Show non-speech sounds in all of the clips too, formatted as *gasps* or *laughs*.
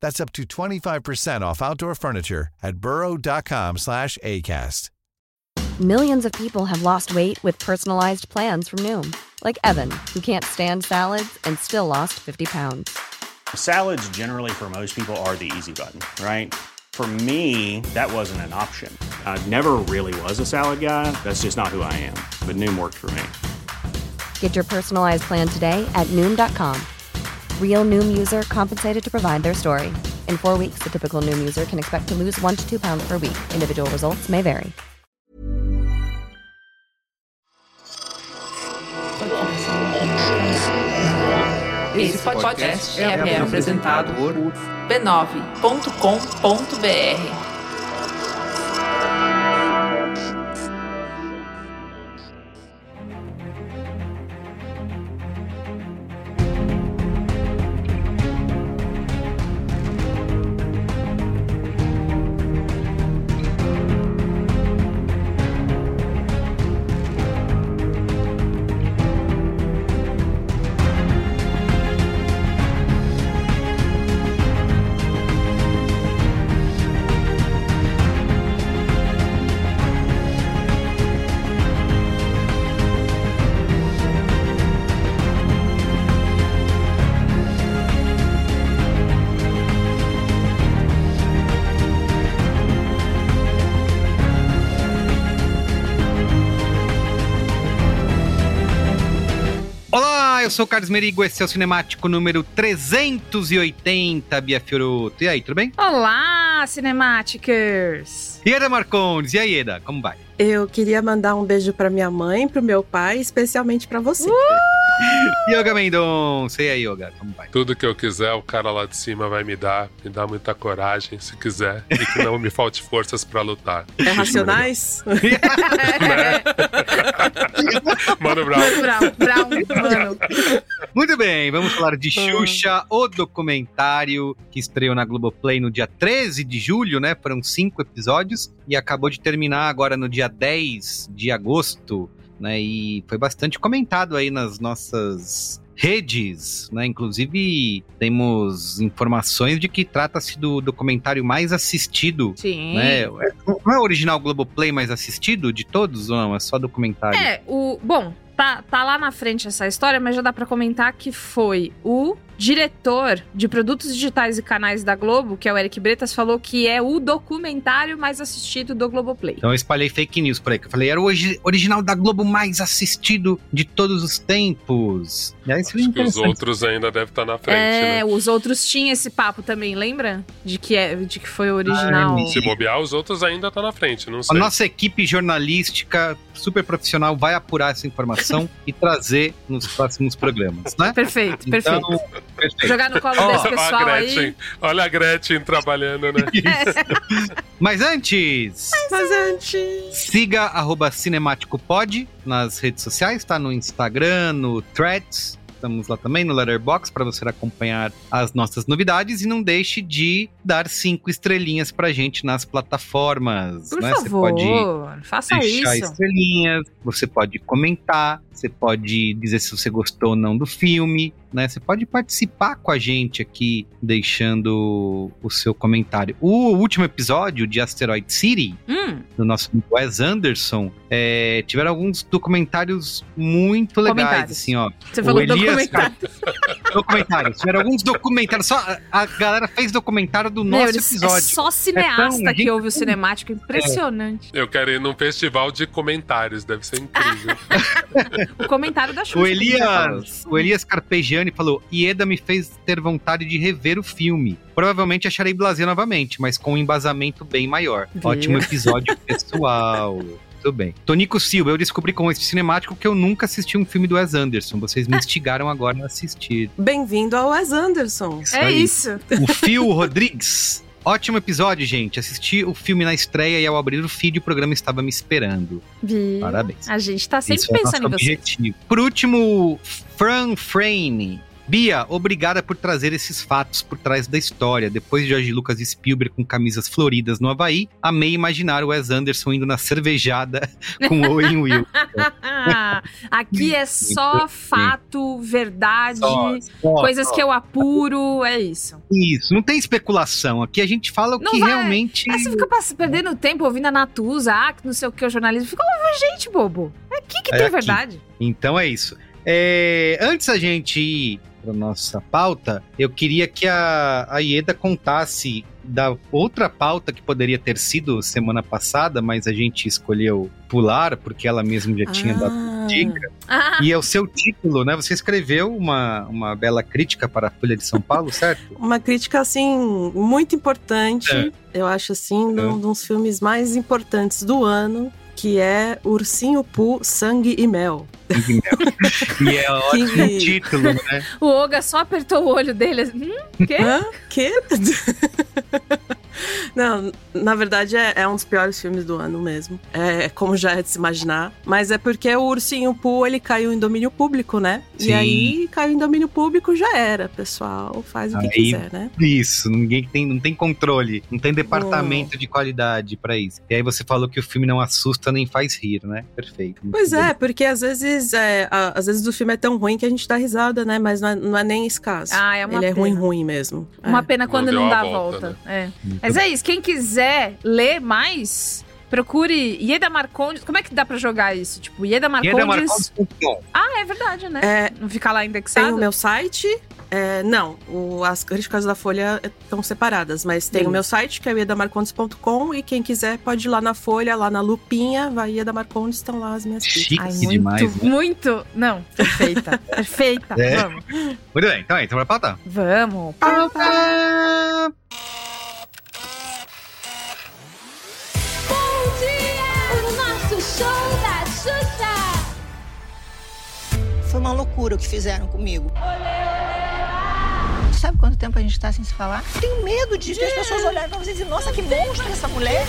That's up to 25% off outdoor furniture at burrow.com slash ACAST. Millions of people have lost weight with personalized plans from Noom, like Evan, who can't stand salads and still lost 50 pounds. Salads, generally, for most people, are the easy button, right? For me, that wasn't an option. I never really was a salad guy. That's just not who I am. But Noom worked for me. Get your personalized plan today at Noom.com. Real Noom user compensated to provide their story. In four weeks, the typical Noom user can expect to lose one to two pounds per week. Individual results may vary. Esse podcast é, é apresentado por b9.com.br. eu sou o Carlos Merigo, esse é o Cinemático número 380, Bia Fioroto. E aí, tudo bem? Olá, Cinematicers! Ieda Marcondes, e aí, Ieda, como vai? Eu queria mandar um beijo pra minha mãe, pro meu pai, especialmente pra você. Yoga Mendonça, e aí, Yoga, como vai? Tudo que eu quiser, o cara lá de cima vai me dar, me dá muita coragem, se quiser, e que não me falte forças pra lutar. É racionais? *laughs* Mano Brown. Mano Brown, Brown, mano. Muito bem, vamos falar de Xuxa, o documentário que estreou na Globoplay no dia 13 de julho, né? Foram cinco episódios e acabou de terminar agora no dia 10 de agosto, né? E foi bastante comentado aí nas nossas redes, né? Inclusive temos informações de que trata-se do documentário mais assistido, Sim. né? Não é o original Globoplay mais assistido de todos ou não? É só documentário? É, o. Bom, tá, tá lá na frente essa história, mas já dá pra comentar que foi o diretor de produtos digitais e canais da Globo, que é o Eric Bretas, falou que é o documentário mais assistido do Globoplay. Então eu espalhei fake news por aí, que eu falei, era o origi- original da Globo mais assistido de todos os tempos. E aí seria Acho que os outros ainda devem estar na frente, é, né? os outros tinham esse papo também, lembra? De que, é, de que foi o original. Ah, Se bobear, os outros ainda estão na frente, não A sei. nossa equipe jornalística super profissional vai apurar essa informação *laughs* e trazer nos próximos programas, né? Perfeito, perfeito. Então, perfeito. Jogar no colo Ó, desse Olha a pessoal Gretchen, aí. olha a Gretchen trabalhando, né? *laughs* Mas antes, Mas antes. siga arroba cinemáticopod nas redes sociais, tá? No Instagram, no Threads, estamos lá também no Letterboxd para você acompanhar as nossas novidades e não deixe de dar cinco estrelinhas pra gente nas plataformas, Por né? Você favor, pode faça deixar isso. estrelinhas, você pode comentar, Você pode dizer se você gostou ou não do filme, né? Você pode participar com a gente aqui, deixando o seu comentário. O último episódio de Asteroid City, Hum, do nosso amigo Wes Anderson, é, tiveram alguns documentários muito legais, Comentários. assim, ó. você O falou Elias documentário. *laughs* Documentários. Tiveram alguns documentários. Só a, galera fez documentário do Meu, nosso eles- episódio. É só cineasta É tão- que ouve o cinemático. Impressionante. Eu quero ir num festival de comentários, deve ser incrível. *laughs* O comentário da Xuxa. O. Elias, o Elias Carpegiani falou: Ieda me fez ter vontade de rever o filme. Provavelmente acharei blasé novamente, mas com um embasamento bem maior. Viu? Ótimo episódio *laughs* pessoal. Tudo bem. Tonico Silva, eu descobri com esse cinemático que eu nunca assisti um filme do Wes Anderson. Vocês me instigaram agora a assistir. Bem-vindo ao Wes Anderson. Isso É aí. isso. O Phil Rodrigues. *laughs* Ótimo episódio, gente. Assisti o filme na estreia e ao abrir o feed o programa estava me esperando. Vi. Parabéns. A gente tá sempre Isso é pensando em nosso você. objetivo. Por último, Fran Frame. Bia, obrigada por trazer esses fatos por trás da história. Depois de George Lucas e Spielberg com camisas floridas no Havaí, amei imaginar o Wes Anderson indo na cervejada *laughs* com Owen Will. *laughs* Aqui é só fato, verdade, Só, só, coisas só. que eu apuro, é isso. Isso, não tem especulação. Aqui a gente fala o Não que vai. realmente. Aí você fica perdendo tempo ouvindo a Natuza, ah, que não sei o que, o jornalismo. Fica ouvindo gente, bobo. É aqui que É tem aqui. verdade. Então é isso. É, antes a gente ir para nossa pauta, eu queria que a, a Ieda contasse da outra pauta que poderia ter sido semana passada, mas a gente escolheu pular porque ela mesma já tinha dado Ah, dica. Ah, E é o seu título, né? Você escreveu uma, uma bela crítica para a Folha de São Paulo, certo? *laughs* Uma crítica, assim, muito importante. É. Eu acho, assim, um dos filmes mais importantes do ano, que é Ursinho Poo, Sangue e Mel. *laughs* e é ótimo Que- título, né? o Oga só apertou o olho dele. assim, Hum, quê? Hã? Quê? *laughs* Não, na verdade é, é um dos piores filmes do ano mesmo. É como já é de se imaginar. Mas é porque o Ursinho Poo, ele caiu em domínio público, né? Sim. E aí, caiu em domínio público, já era, pessoal. Faz o que Aí- quiser, né? Isso, ninguém tem, não tem controle, não tem departamento de qualidade pra isso. E aí você falou que o filme não assusta nem faz rir, né? Perfeito. Pois bem. é, porque às vezes, é, às vezes o filme é tão ruim que a gente dá risada, né? Mas não é, não é nem esse caso. Ah, é uma Ele é pena. ruim, ruim mesmo. Uma É. pena quando Não não, dá a volta, volta. É. Mas é isso, quem quiser ler mais, procure Ieda Marcondes. Como é que dá pra jogar isso? Tipo, Ieda Marcondes. Ieda. Ah, é verdade, né? É, Não ficar lá Tem indexado. o meu site. é, não, o- as críticas da Folha estão separadas, mas tem Beleza. o meu site, que é o iedamarcondes.com, e quem quiser pode ir lá na Folha, lá na lupinha, vai Ieda Marcondes, estão lá as minhas críticas. Chique Ai, muito, demais, né? muito. Não, perfeita. *laughs* perfeita. É. Vamos. Muito bem, então, então vai pautar. Vamos. Pauta! Bom Xuxa! Foi uma loucura o que fizeram comigo. Sabe quanto tempo a gente tá sem se falar? Tenho medo de as pessoas olharem pra você e dizer, nossa, que monstro essa mulher.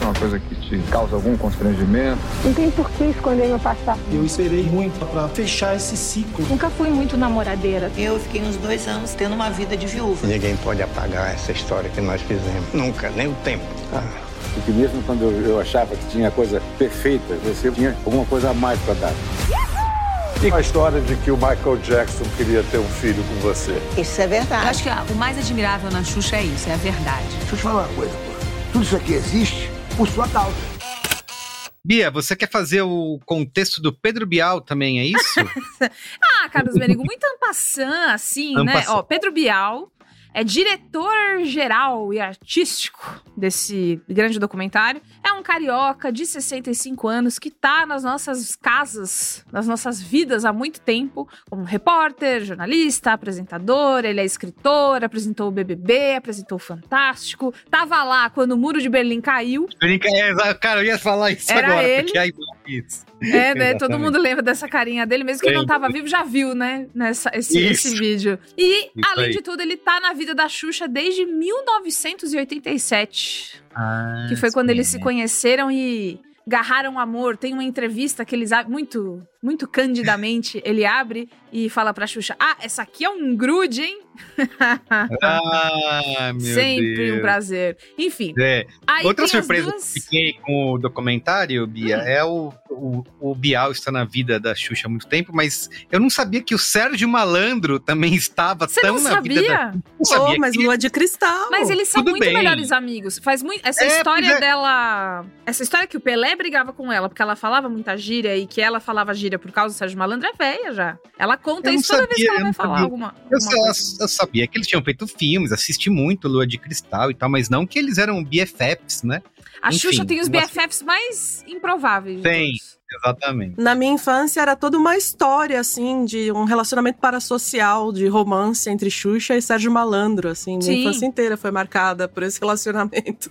é uma coisa que te causa algum constrangimento. Não tem por que esconder meu passado. Eu esperei muito pra fechar esse ciclo. Nunca fui muito namoradeira. Eu fiquei uns dois anos tendo uma vida de viúva. Ninguém pode apagar essa história que nós fizemos. Nunca, nem o tempo. Porque mesmo quando eu, eu achava que tinha coisa perfeita, você tinha alguma coisa a mais para dar. E a história de que o Michael Jackson queria ter um filho com você? Isso é verdade. Eu acho que ah, o mais admirável na Xuxa é isso, é a verdade. Deixa eu te falar uma coisa, pô. Tudo isso aqui existe por sua causa. Bia, você quer fazer o contexto do Pedro Bial também, é isso? *laughs* Ah, Carlos Merigo, muito ampassã, assim, né? Ó, Pedro Bial é diretor geral e artístico desse grande documentário. É um carioca de 65 anos que tá nas nossas casas, nas nossas vidas há muito tempo, como repórter, jornalista, apresentador, ele é escritor, apresentou o BBB, apresentou o Fantástico, tava lá quando o Muro de Berlim caiu. É, cara, eu ia falar isso Era agora, ele. porque aí isso. É, né? Todo mundo lembra dessa carinha dele, mesmo que ele não tava vivo, já viu, né? Nessa, esse, esse vídeo. E, Isso além aí. de tudo, ele tá na vida da Xuxa desde 1987. Que foi quando eles se conheceram e garraram amor. Tem uma entrevista que eles. Muito muito candidamente, ele abre e fala pra Xuxa: Ah, essa aqui é um grude, hein? *laughs* Ah, meu Sempre Deus. um prazer. Enfim. É. Aí Outra surpresa duas- que eu fiquei com o documentário, Bia, Hum. é o, o, o Bial está na vida da Xuxa há muito tempo, mas eu não sabia que o Sérgio Malandro também estava Você tão não na vida da. sabia? Não sabia Oh, mas que- lua de cristal. Mas eles são Tudo muito bem. melhores amigos. Faz muito. Essa É, história é. dela. Essa história que o Pelé brigava com ela, porque ela falava muita gíria e que ela falava gíria por causa do Sérgio Malandro é velha já. Ela conta isso toda vez que sabia, ela vai falar sabia. alguma. Eu, alguma só- eu sabia que eles tinham feito filmes, assisti muito Lua de Cristal e tal, mas não que eles eram BFFs, né? A Enfim, Xuxa tem os uma- BFFs mais improváveis. Tem, exatamente. Na minha infância era toda uma história, assim, de um relacionamento parasocial, de romance entre Xuxa e Sérgio Malandro, assim. Minha Sim. infância inteira foi marcada por esse *laughs* relacionamento.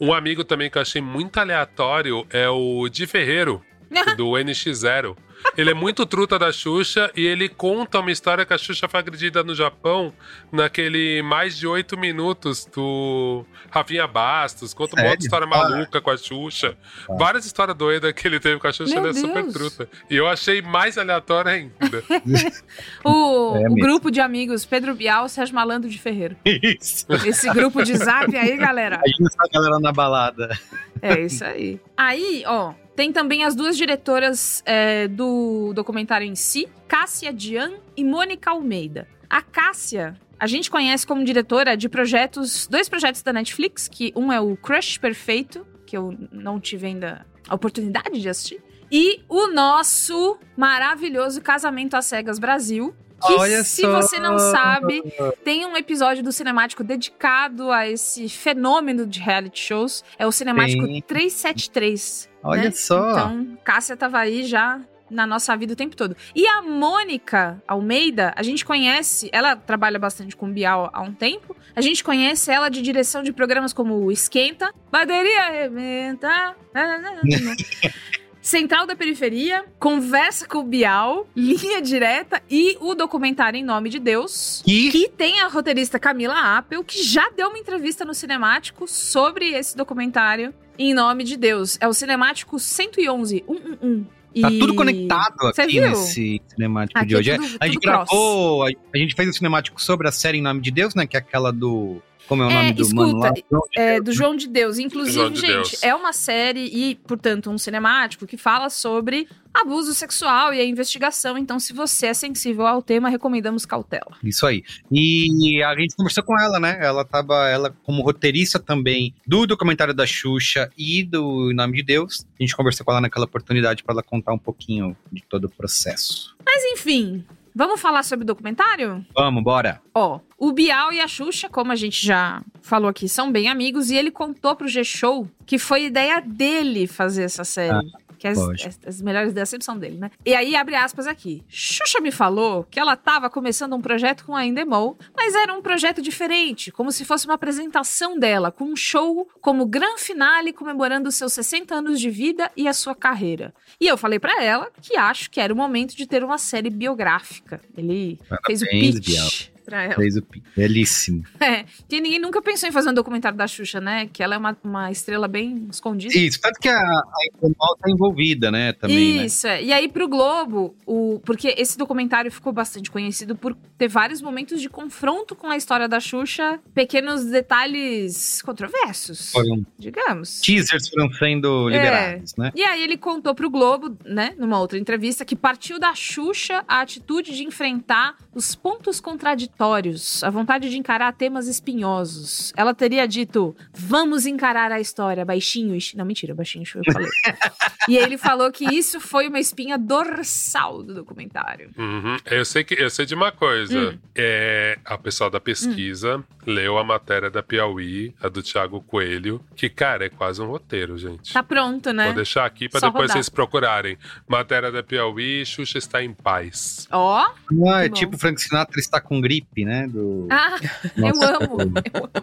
Um amigo também que eu achei muito aleatório é o Di Ferreiro, *laughs* do NX0. Ele é muito truta da Xuxa e ele conta uma história que a Xuxa foi agredida no Japão naquele mais de oito minutos do Rafinha Bastos. Conta uma outra história maluca com a Xuxa. Várias histórias doidas que ele teve com a Xuxa, Meu ele é super Deus. truta. E eu achei mais aleatório ainda. *laughs* O, É o grupo de amigos Pedro Bial, Sérgio Malandro de Ferreiro. Isso. Esse grupo de zap aí, galera. Imagina essa galera na balada. É isso aí. Aí, ó, tem também as duas diretoras é, do documentário em si, Cássia Dian e Mônica Almeida. A Cássia, a gente conhece como diretora de projetos, dois projetos da Netflix, que um é o Crush Perfeito, que eu não tive ainda a oportunidade de assistir, e o nosso maravilhoso Casamento às Cegas Brasil. Que, Olha se só. você não sabe, tem um episódio do Cinemático dedicado a esse fenômeno de reality shows. É o Cinemático Tem. 373. Olha né? só. Então, Cássia tava aí já na nossa vida o tempo todo. E a Mônica Almeida, a gente conhece, ela trabalha bastante com o Bial há um tempo. A gente conhece ela de direção de programas como o Esquenta, Bateria Arrebenta, *laughs* Central da Periferia, Conversa com o Bial, Linha Direta e o documentário Em Nome de Deus. Que? Que tem a roteirista Camila Appel, que já deu uma entrevista no Cinemático sobre esse documentário Em Nome de Deus. É o Cinemático 111, 111. Tá E- tudo conectado aqui nesse cinemático Aqui de hoje. É, tudo- a gente cross. gravou, a, a gente fez um cinemático sobre a série Em Nome de Deus, né? Que é aquela do. Como é o É, nome do mano lá? escuta, é, do João de Deus. Inclusive, João de gente, Deus. é uma série e, portanto, um cinemático que fala sobre abuso sexual e a investigação. Então, se você é sensível ao tema, recomendamos cautela. Isso aí. E a gente conversou com ela, né? Ela tava, ela como roteirista também do documentário da Xuxa e do Em Nome de Deus. A gente conversou com ela naquela oportunidade para ela contar um pouquinho de todo o processo. Mas, enfim, vamos falar sobre o documentário? Vamos, bora. Ó, o Bial e a Xuxa, como a gente já falou aqui, são bem amigos e ele contou pro G-Show que foi ideia dele fazer essa série. Que as, as- as melhores ideias sempre são dele, né? E aí, abre aspas aqui. Xuxa me falou que ela tava começando um projeto com a Endemol, mas era um projeto diferente, como se fosse uma apresentação dela, com um show como gran finale comemorando os seus 60 anos de vida e a sua carreira. E eu falei pra ela que acho que era o momento de ter uma série biográfica. Ele fez o Parabéns, pitch Bial. Pra ela. Fez o pi- Belíssimo. *laughs* É, que ninguém nunca pensou em fazer um documentário da Xuxa, né? Que ela é uma, uma estrela bem escondida. Isso, tanto que a, a Intermol tá envolvida, né? Também, né? Isso, é. E aí pro Globo, o, porque esse documentário ficou bastante conhecido por ter vários momentos de confronto com a história da Xuxa, pequenos detalhes controversos, Foram digamos. teasers foram sendo É. liberados, né? E aí ele contou pro Globo, né, numa outra entrevista, que partiu da Xuxa a atitude de enfrentar os pontos contraditórios, a vontade de encarar temas espinhosos. Ela teria dito, vamos encarar a história, baixinho. e- Não, mentira, baixinho foi eu falei. *laughs* e ele falou que isso foi uma espinha dorsal do documentário. Uhum. Eu sei que eu sei de uma coisa. Hum. É, a pessoa da pesquisa leu a matéria da Piauí, a do Thiago Coelho, que, cara, é quase um roteiro, gente. Tá pronto, né? Vou deixar aqui pra Só depois rodar. vocês procurarem. Matéria da Piauí, Xuxa está em paz. Ó, Ah, é bom. tipo Frank Sinatra está com gripe. Clipe, né? Do Ah, eu amo. Eu amo.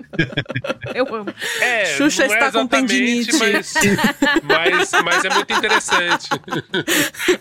Eu amo. É, Xuxa não é está com exatamente, tendinite. Mas, mas, mas é muito interessante.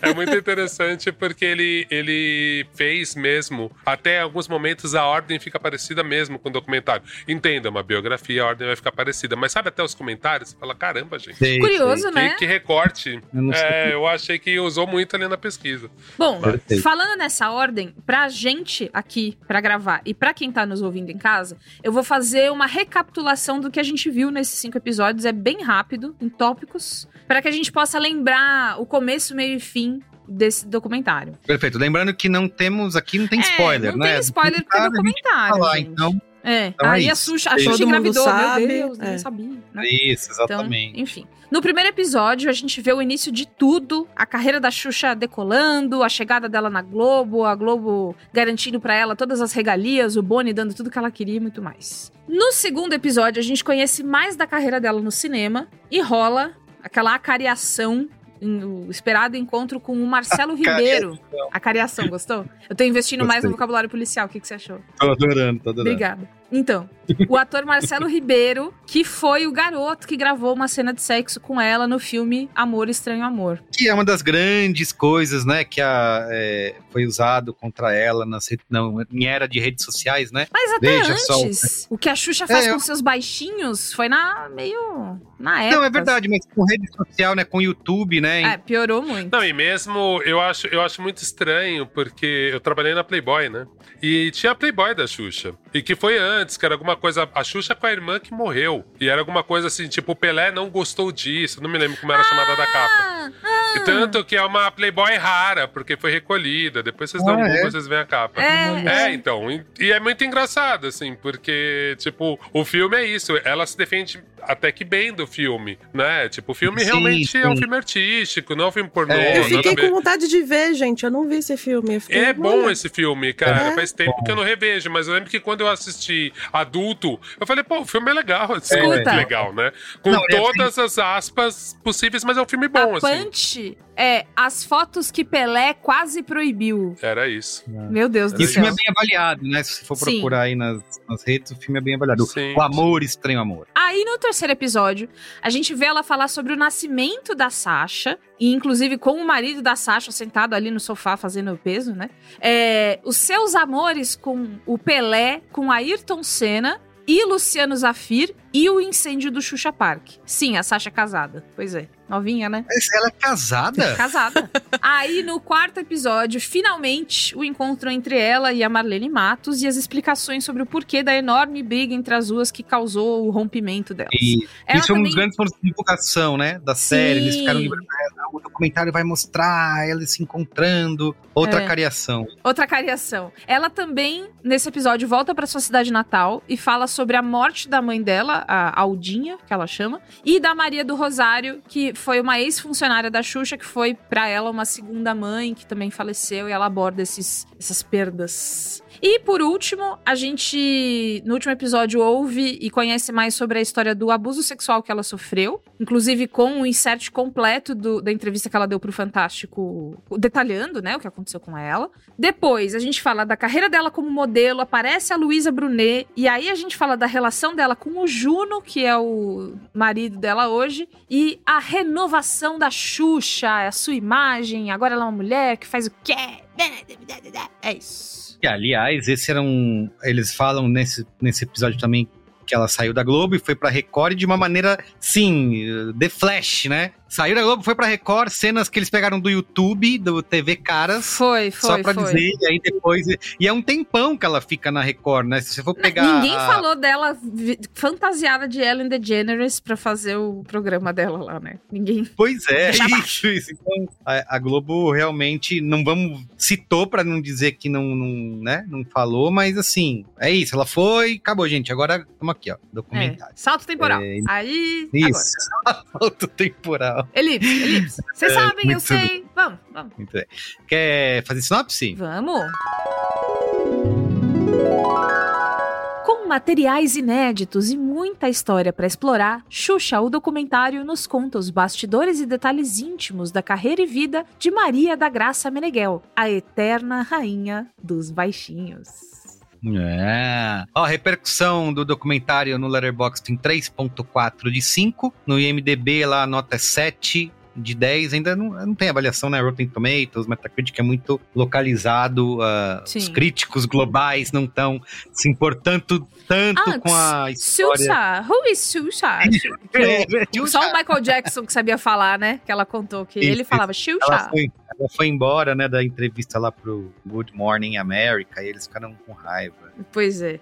É muito interessante porque ele, ele fez mesmo. Até alguns momentos a ordem fica parecida mesmo com o documentário. Entenda, uma biografia, a ordem vai ficar parecida. Mas sabe até os comentários? Você fala, caramba, gente. Sei, Curioso, sei. né? Que, que recorte. Eu. É, eu achei que usou muito ali na pesquisa. Bom, Perfeito. falando nessa ordem, pra gente aqui, pra gravar, e pra quem tá nos ouvindo em casa, eu vou fazer uma recapitulação do que a gente viu nesses cinco episódios. É bem rápido, em tópicos, pra que a gente possa lembrar o começo, meio e fim desse documentário. Perfeito. Lembrando que não temos aqui, não tem É, spoiler, não né? tem spoiler porque é documentário, falar, então. É, Então é aí a. Xuxa, a Todo Xuxa mundo engravidou, sabe, meu Deus, é. sabia. né? Isso, Então, exatamente. enfim. No primeiro episódio, a gente vê o início de tudo, a carreira da Xuxa decolando, a chegada dela na Globo, a Globo garantindo pra ela todas as regalias, o Boni dando tudo que ela queria e muito mais. No segundo episódio, a gente conhece mais da carreira dela no cinema e rola aquela acariação, o esperado encontro com o Marcelo *laughs* Ribeiro. Acariação, gostou? Eu tô investindo mais no Gostei. vocabulário policial, o que, que você achou? Tô adorando, tô adorando. Obrigada. Então, o ator Marcelo *laughs* Ribeiro, que foi o garoto que gravou uma cena de sexo com ela no filme Amor Estranho Amor. Que é uma das grandes coisas, né, que a, é, foi usado contra ela nas, não, em era de redes sociais, né? Mas até Veja só. antes, o que a Xuxa faz É, com eu- seus baixinhos foi na meio na época. Não, é verdade, mas com rede social, né, com YouTube, né? É, piorou muito. Não, e mesmo eu acho, eu acho muito estranho, porque eu trabalhei na Playboy, né? E tinha a Playboy da Xuxa. E que foi antes, que era alguma coisa. A Xuxa com a irmã que morreu. E era alguma coisa assim, tipo, o Pelé não gostou disso. Não me lembro como era a chamada da capa. Ah, ah. E tanto que é uma Playboy rara, porque foi recolhida. Depois vocês Ah, dão um é? Google, vocês veem a capa. É, É, então. E, e é muito engraçado, assim, porque, tipo, o filme é isso. Ela se defende até que bem do filme, né? Tipo, o filme Sim, realmente é um sim. filme artístico, não é um filme pornô. É, Eu fiquei com vontade de ver, gente. Eu não vi esse filme. Fiquei, É bom esse filme, cara. É. Faz tempo que eu não revejo, mas eu lembro que quando eu assisti adulto, eu falei, pô, o filme é legal. Assim, Escuta. legal, né? Com Não, é todas as aspas possíveis, mas é um filme bom, a assim. Punch é as fotos que Pelé quase proibiu. Era isso. Meu Deus do E o céu. filme é bem avaliado, né? Se for Sim. procurar aí nas, nas redes, o filme é bem avaliado. Sim. O Amor, Estranho Amor. Aí no terceiro episódio, a gente vê ela falar sobre o nascimento da Sasha, e inclusive com o marido da Sasha sentado ali no sofá fazendo o peso, né? É, os seus amores com o Pelé, com Ayrton Senna e Luciano Zafir e o incêndio do Xuxa Park. Sim, a Sasha é casada. Pois é, novinha, né? Mas Ela é casada? *laughs* Casada. Aí, no quarto episódio, finalmente, o encontro entre ela e a Marlene Matos e as explicações sobre o porquê da enorme briga entre as duas que causou o rompimento delas. E Ela isso é um dos também- grandes pontos de divulgação, né? Da série. Eles Sim. ficaram lembrando, ah, o documentário vai mostrar eles se encontrando. Outra É. cariação. Outra cariação. Ela também, nesse episódio, volta pra sua cidade natal e fala sobre a morte da mãe dela, a Aldinha, que ela chama, e da Maria do Rosário, que foi uma ex-funcionária da Xuxa, que foi pra ela uma segunda mãe, que também faleceu, e ela aborda esses, essas perdas. E por último, a gente, no último episódio, ouve e conhece mais sobre a história do abuso sexual que ela sofreu, inclusive com o insert completo do- da entrevista que ela deu pro Fantástico, detalhando, né, o que aconteceu com ela. Depois, a gente fala da carreira dela como modelo, aparece a Luísa Brunet, e aí a gente fala da relação dela com o Juno, que é o marido dela hoje, e a renovação da Xuxa, a sua imagem, agora ela é uma mulher que faz o quê? É isso. E, aliás, esse era um. Eles falam nesse, nesse episódio também que ela saiu da Globo e foi pra Record de uma maneira, sim, The Flash, né? Saiu da Globo, foi pra Record, cenas que eles pegaram do YouTube, do TV Caras. Foi, foi, Só pra foi. dizer, e aí depois. E é um tempão que ela fica na Record, né? Se você for pegar. Ninguém a- falou dela fantasiada de Ellen DeGeneres pra fazer o programa dela lá, né? Ninguém. Pois é, *laughs* isso, isso. Então, a, a Globo realmente não vamos. Citou pra não dizer que não, não, né, não falou, mas assim, é isso. Ela foi, acabou, gente. Agora estamos aqui, ó. É, Documentário. salto temporal. É, Aí. Isso, *laughs* salto temporal. Agora. Elipse, elipse. Vocês É, sabem, eu sei. Vamos, vamos. Muito bem. Quer fazer sinopse? Vamos. Com materiais inéditos e muita história para explorar, Xuxa, o documentário, nos conta os bastidores e detalhes íntimos da carreira e vida de Maria da Graça Meneghel, a eterna rainha dos baixinhos. É. Ó, a repercussão do documentário no Letterboxd tem 3.4 de 5. No IMDB lá a nota é 7 de 10. Ainda não, não tem avaliação, né? Rotten Tomatoes, Metacritic é muito localizado. uh, os críticos globais não estão se importando tanto Ah, com a história. Susa, who is Susa? *laughs* É, Só o Michael Jackson que sabia falar, né? Que ela contou que Isso, ele falava Ela Xuxa. foi, ela foi embora, né, da entrevista lá pro Good Morning America e eles ficaram com raiva. Pois é.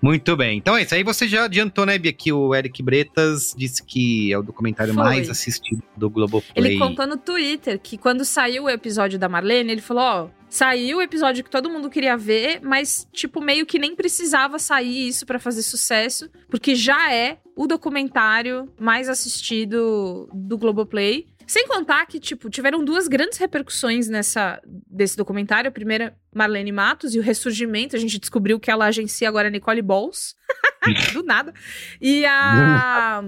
Muito bem. Então é isso. Aí você já adiantou, né, Bia, que o Eric Bretas disse que é o documentário Foi. mais assistido do Globoplay. Ele contou no Twitter que quando saiu o episódio da Marlene, ele falou: ó, saiu o episódio que todo mundo queria ver, mas, tipo, meio que nem precisava sair isso pra fazer sucesso, porque já é o documentário mais assistido do Globoplay. Sem contar que, tipo, tiveram duas grandes repercussões nessa desse documentário. A primeira, Marlene Matos, e o ressurgimento. A gente descobriu que ela agencia agora a Nicole Balls. *laughs* Do nada. E a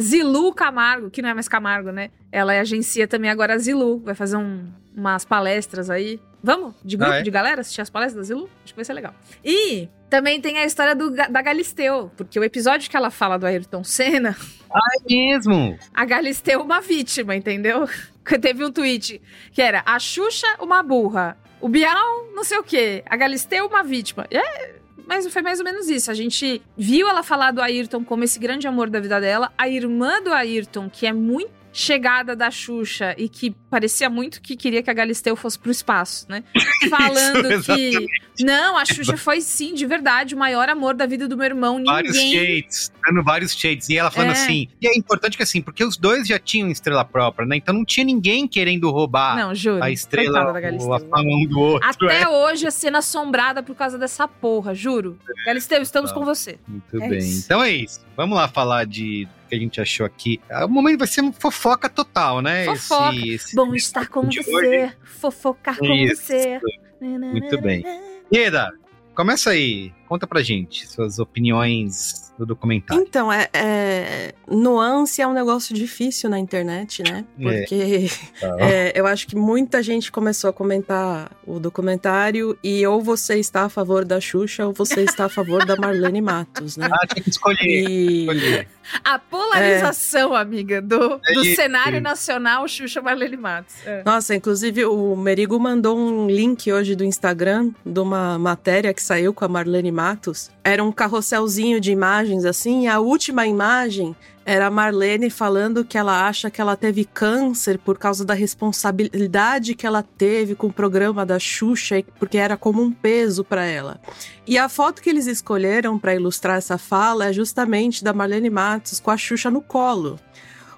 Zilu Camargo, que não é mais Camargo, né? Ela agencia também agora a Zilu. Vai fazer um- umas palestras aí. Vamos? De grupo, Ah, é? de galera, assistir as palestras da Zilu? Acho que vai ser legal. E também tem a história do, da Galisteu, porque o episódio que ela fala do Ayrton Senna, *laughs* Ah, é mesmo? a Galisteu uma vítima, entendeu? *laughs* Teve um tweet que era a Xuxa uma burra, o Bial não sei o quê, a Galisteu uma vítima. É, mas foi mais ou menos isso. A gente viu ela falar do Ayrton como esse grande amor da vida dela. A irmã do Ayrton, que é muito chegada da Xuxa e que parecia muito que queria que a Galisteu fosse pro espaço, né? *laughs* Falando que exatamente. Não, a Xuxa foi sim, de verdade, o maior amor da vida do meu irmão. Vários Ninguém shades, dando vários shades. E ela falando É. assim. E é importante que assim, porque os dois já tinham estrela própria, né? Então não tinha ninguém querendo roubar Não, juro. a estrela, ou a fama um do outro. Até é. hoje a cena assombrada por causa dessa porra, juro. Galisteu, estamos Ah. com você. Muito É bem. isso. Então é isso. Vamos lá falar de que a gente achou aqui. Ah, O momento vai ser uma fofoca total, né? Fofoca. Esse- esse- Bom estar com você, fofocar com Isso. você. Muito bem. Ieda, começa aí. Conta pra gente suas opiniões do documentário. Então, é, é- nuance é um negócio difícil na internet, né? É. Porque *laughs* Tá. é, eu acho que muita gente começou a comentar o documentário e ou você está a favor da Xuxa ou você está a favor da Marlene Matos, né? *laughs* Ah, tem que escolher. E- escolher. A polarização, amiga, do, É do cenário nacional Xuxa Marlene Matos. É. Nossa, inclusive o Merigo mandou um link hoje do Instagram de uma matéria que saiu com a Marlene Matos. Era um carrosselzinho de imagens assim, e a última imagem era a Marlene falando que ela acha que ela teve câncer por causa da responsabilidade que ela teve com o programa da Xuxa, porque era como um peso para ela. E a foto que eles escolheram para ilustrar essa fala é justamente da Marlene Matos com a Xuxa no colo.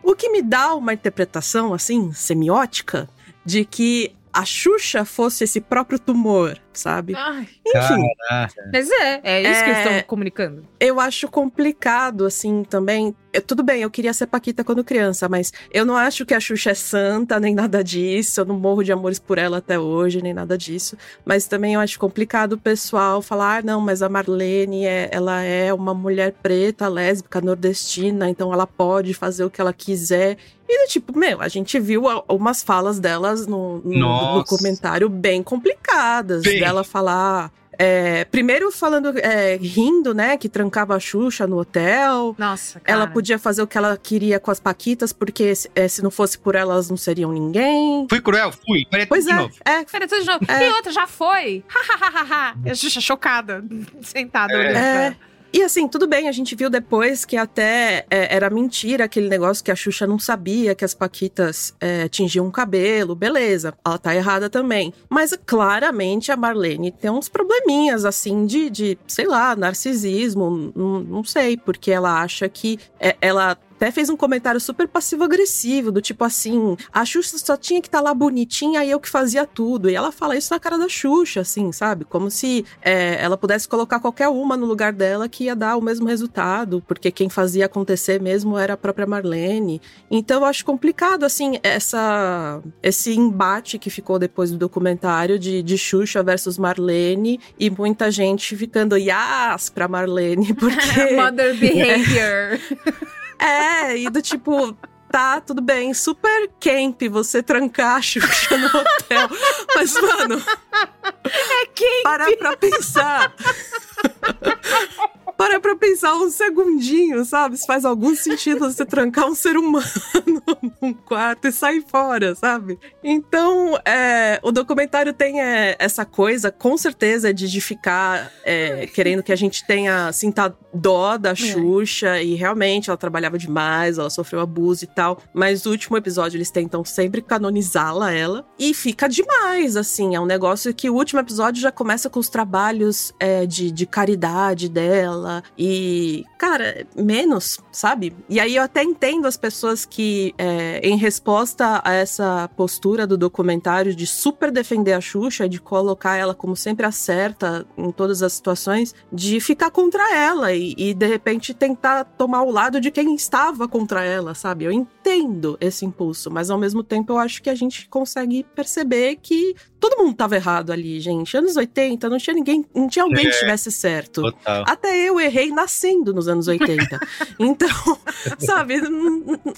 O que me dá uma interpretação, assim, semiótica, de que a Xuxa fosse esse próprio tumor, sabe? Ai. Enfim. Caraca. Mas é, é isso que eles É. estão comunicando. Eu acho complicado, assim, também. Eu- tudo bem, eu queria ser Paquita quando criança, mas eu não acho que a Xuxa é santa, nem nada disso. Eu não morro de amores por ela até hoje, nem nada disso. Mas também eu acho complicado o pessoal falar, ah, não, mas a Marlene, é, ela é uma mulher preta, lésbica, nordestina, então ela pode fazer o que ela quiser. E, tipo, meu, a gente viu a- umas falas delas no, no, no comentário bem complicadas. Bem. Dela falar. é, primeiro falando, é, rindo, né? Que trancava a Xuxa no hotel. Nossa, cara. Ela podia fazer o que ela queria com as Paquitas, porque se, é, se não fosse por ela, elas não seriam ninguém. Fui cruel? Fui. Faria Pois tudo de é, novo. é. Tudo de novo. É. E outra, já foi. Hahaha. Eu Xuxa chocada, *laughs* sentada É. olhando pra É. ela. E assim, tudo bem, a gente viu depois que até é, era mentira aquele negócio que a Xuxa não sabia que as Paquitas é, tingiam o cabelo, beleza, ela tá errada também. Mas claramente a Marlene tem uns probleminhas assim de, de sei lá, narcisismo, não, sei, porque ela acha que é, ela até fez um comentário super passivo-agressivo, do tipo assim, a Xuxa só tinha que estar lá bonitinha e eu que fazia tudo. E ela fala isso na cara da Xuxa, assim, sabe? Como se é, ela pudesse colocar qualquer uma no lugar dela que ia dar o mesmo resultado, porque quem fazia acontecer mesmo era a própria Marlene. Então eu acho complicado, assim, essa, esse embate que ficou depois do documentário de, de Xuxa versus Marlene e muita gente ficando yas pra Marlene, *laughs* porque. *laughs* Mother behavior. É, *laughs* e do tipo, tá, tudo bem, super camp você trancar a Xuxa no hotel. Mas, mano. É camp. Para pra pensar. Para pra pensar um segundinho, sabe? Se faz algum sentido você trancar um ser humano *laughs* num quarto e sair fora, sabe? Então, é, o documentário tem é, essa coisa, com certeza, de, de ficar é, querendo que a gente tenha, sinta dó da Xuxa. E realmente, ela trabalhava demais, ela sofreu abuso e tal. Mas no último episódio, eles tentam sempre canonizá-la, ela. E fica demais, assim. É um negócio que o último episódio já começa com os trabalhos é, de, de caridade dela. E, cara, menos, sabe? E aí eu até entendo as pessoas que, é, em resposta a essa postura do documentário de super defender a Xuxa, de colocar ela como sempre acerta em todas as situações, de ficar contra ela e, e de repente tentar tomar o lado de quem estava contra ela, sabe? Eu entendo esse impulso, mas ao mesmo tempo eu acho que a gente consegue perceber que todo mundo estava errado ali, gente. Anos 80, não tinha ninguém, não tinha alguém É, que estivesse certo. total. Até eu errei nascendo nos anos 80. então, *laughs* sabe,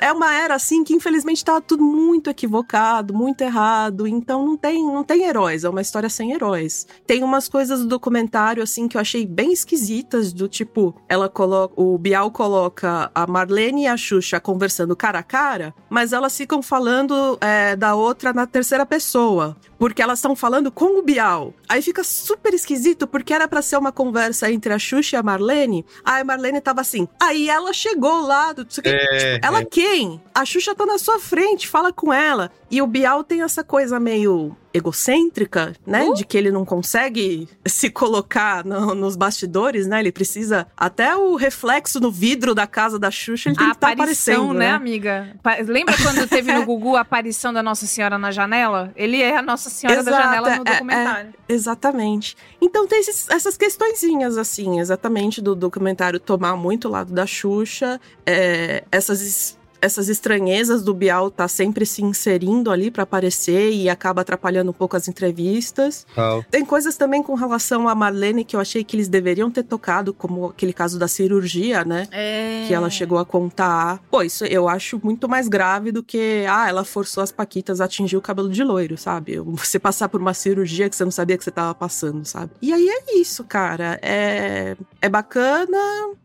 é uma era assim que infelizmente tava tudo muito equivocado, muito errado. Então não tem, não tem heróis, é uma história sem heróis. Tem umas coisas do documentário assim que eu achei bem esquisitas, do tipo, ela coloca, o Bial coloca a Marlene e a Xuxa conversando cara a cara, mas elas ficam falando é, da outra na terceira pessoa. Porque elas estão falando com o Bial. Aí fica super esquisito, porque era pra ser uma conversa entre a Xuxa e a Marlene. Aí a Marlene tava assim. Aí ela chegou lá. Do... tipo, É, ela é. quem? A Xuxa tá na sua frente, fala com ela. E o Bial tem essa coisa meio egocêntrica, né? De que ele não consegue se colocar no- nos bastidores, né? Ele precisa. Até o reflexo no vidro da casa da Xuxa, ele tem A que estar aparição, aparecendo, né, né? amiga? Lembra quando teve no Gugu a aparição da Nossa Senhora na janela? Ele é a Nossa Senhora da Exato, janela no é- documentário. é, exatamente. Então tem esses- essas questõezinhas, assim, exatamente, do documentário tomar muito o lado da Xuxa, é, essas. Es- Essas estranhezas do Bial tá sempre se inserindo ali pra aparecer e acaba atrapalhando um pouco as entrevistas. Tal. Tem coisas também com relação a Marlene que eu achei que eles deveriam ter tocado, como aquele caso da cirurgia, né? É. Que ela chegou a contar. Pô, isso eu acho muito mais grave do que, ah, ela forçou as Paquitas a atingir o cabelo de loiro, sabe? Você passar por uma cirurgia que você não sabia que você tava passando, sabe? E aí é isso, cara. É, é bacana,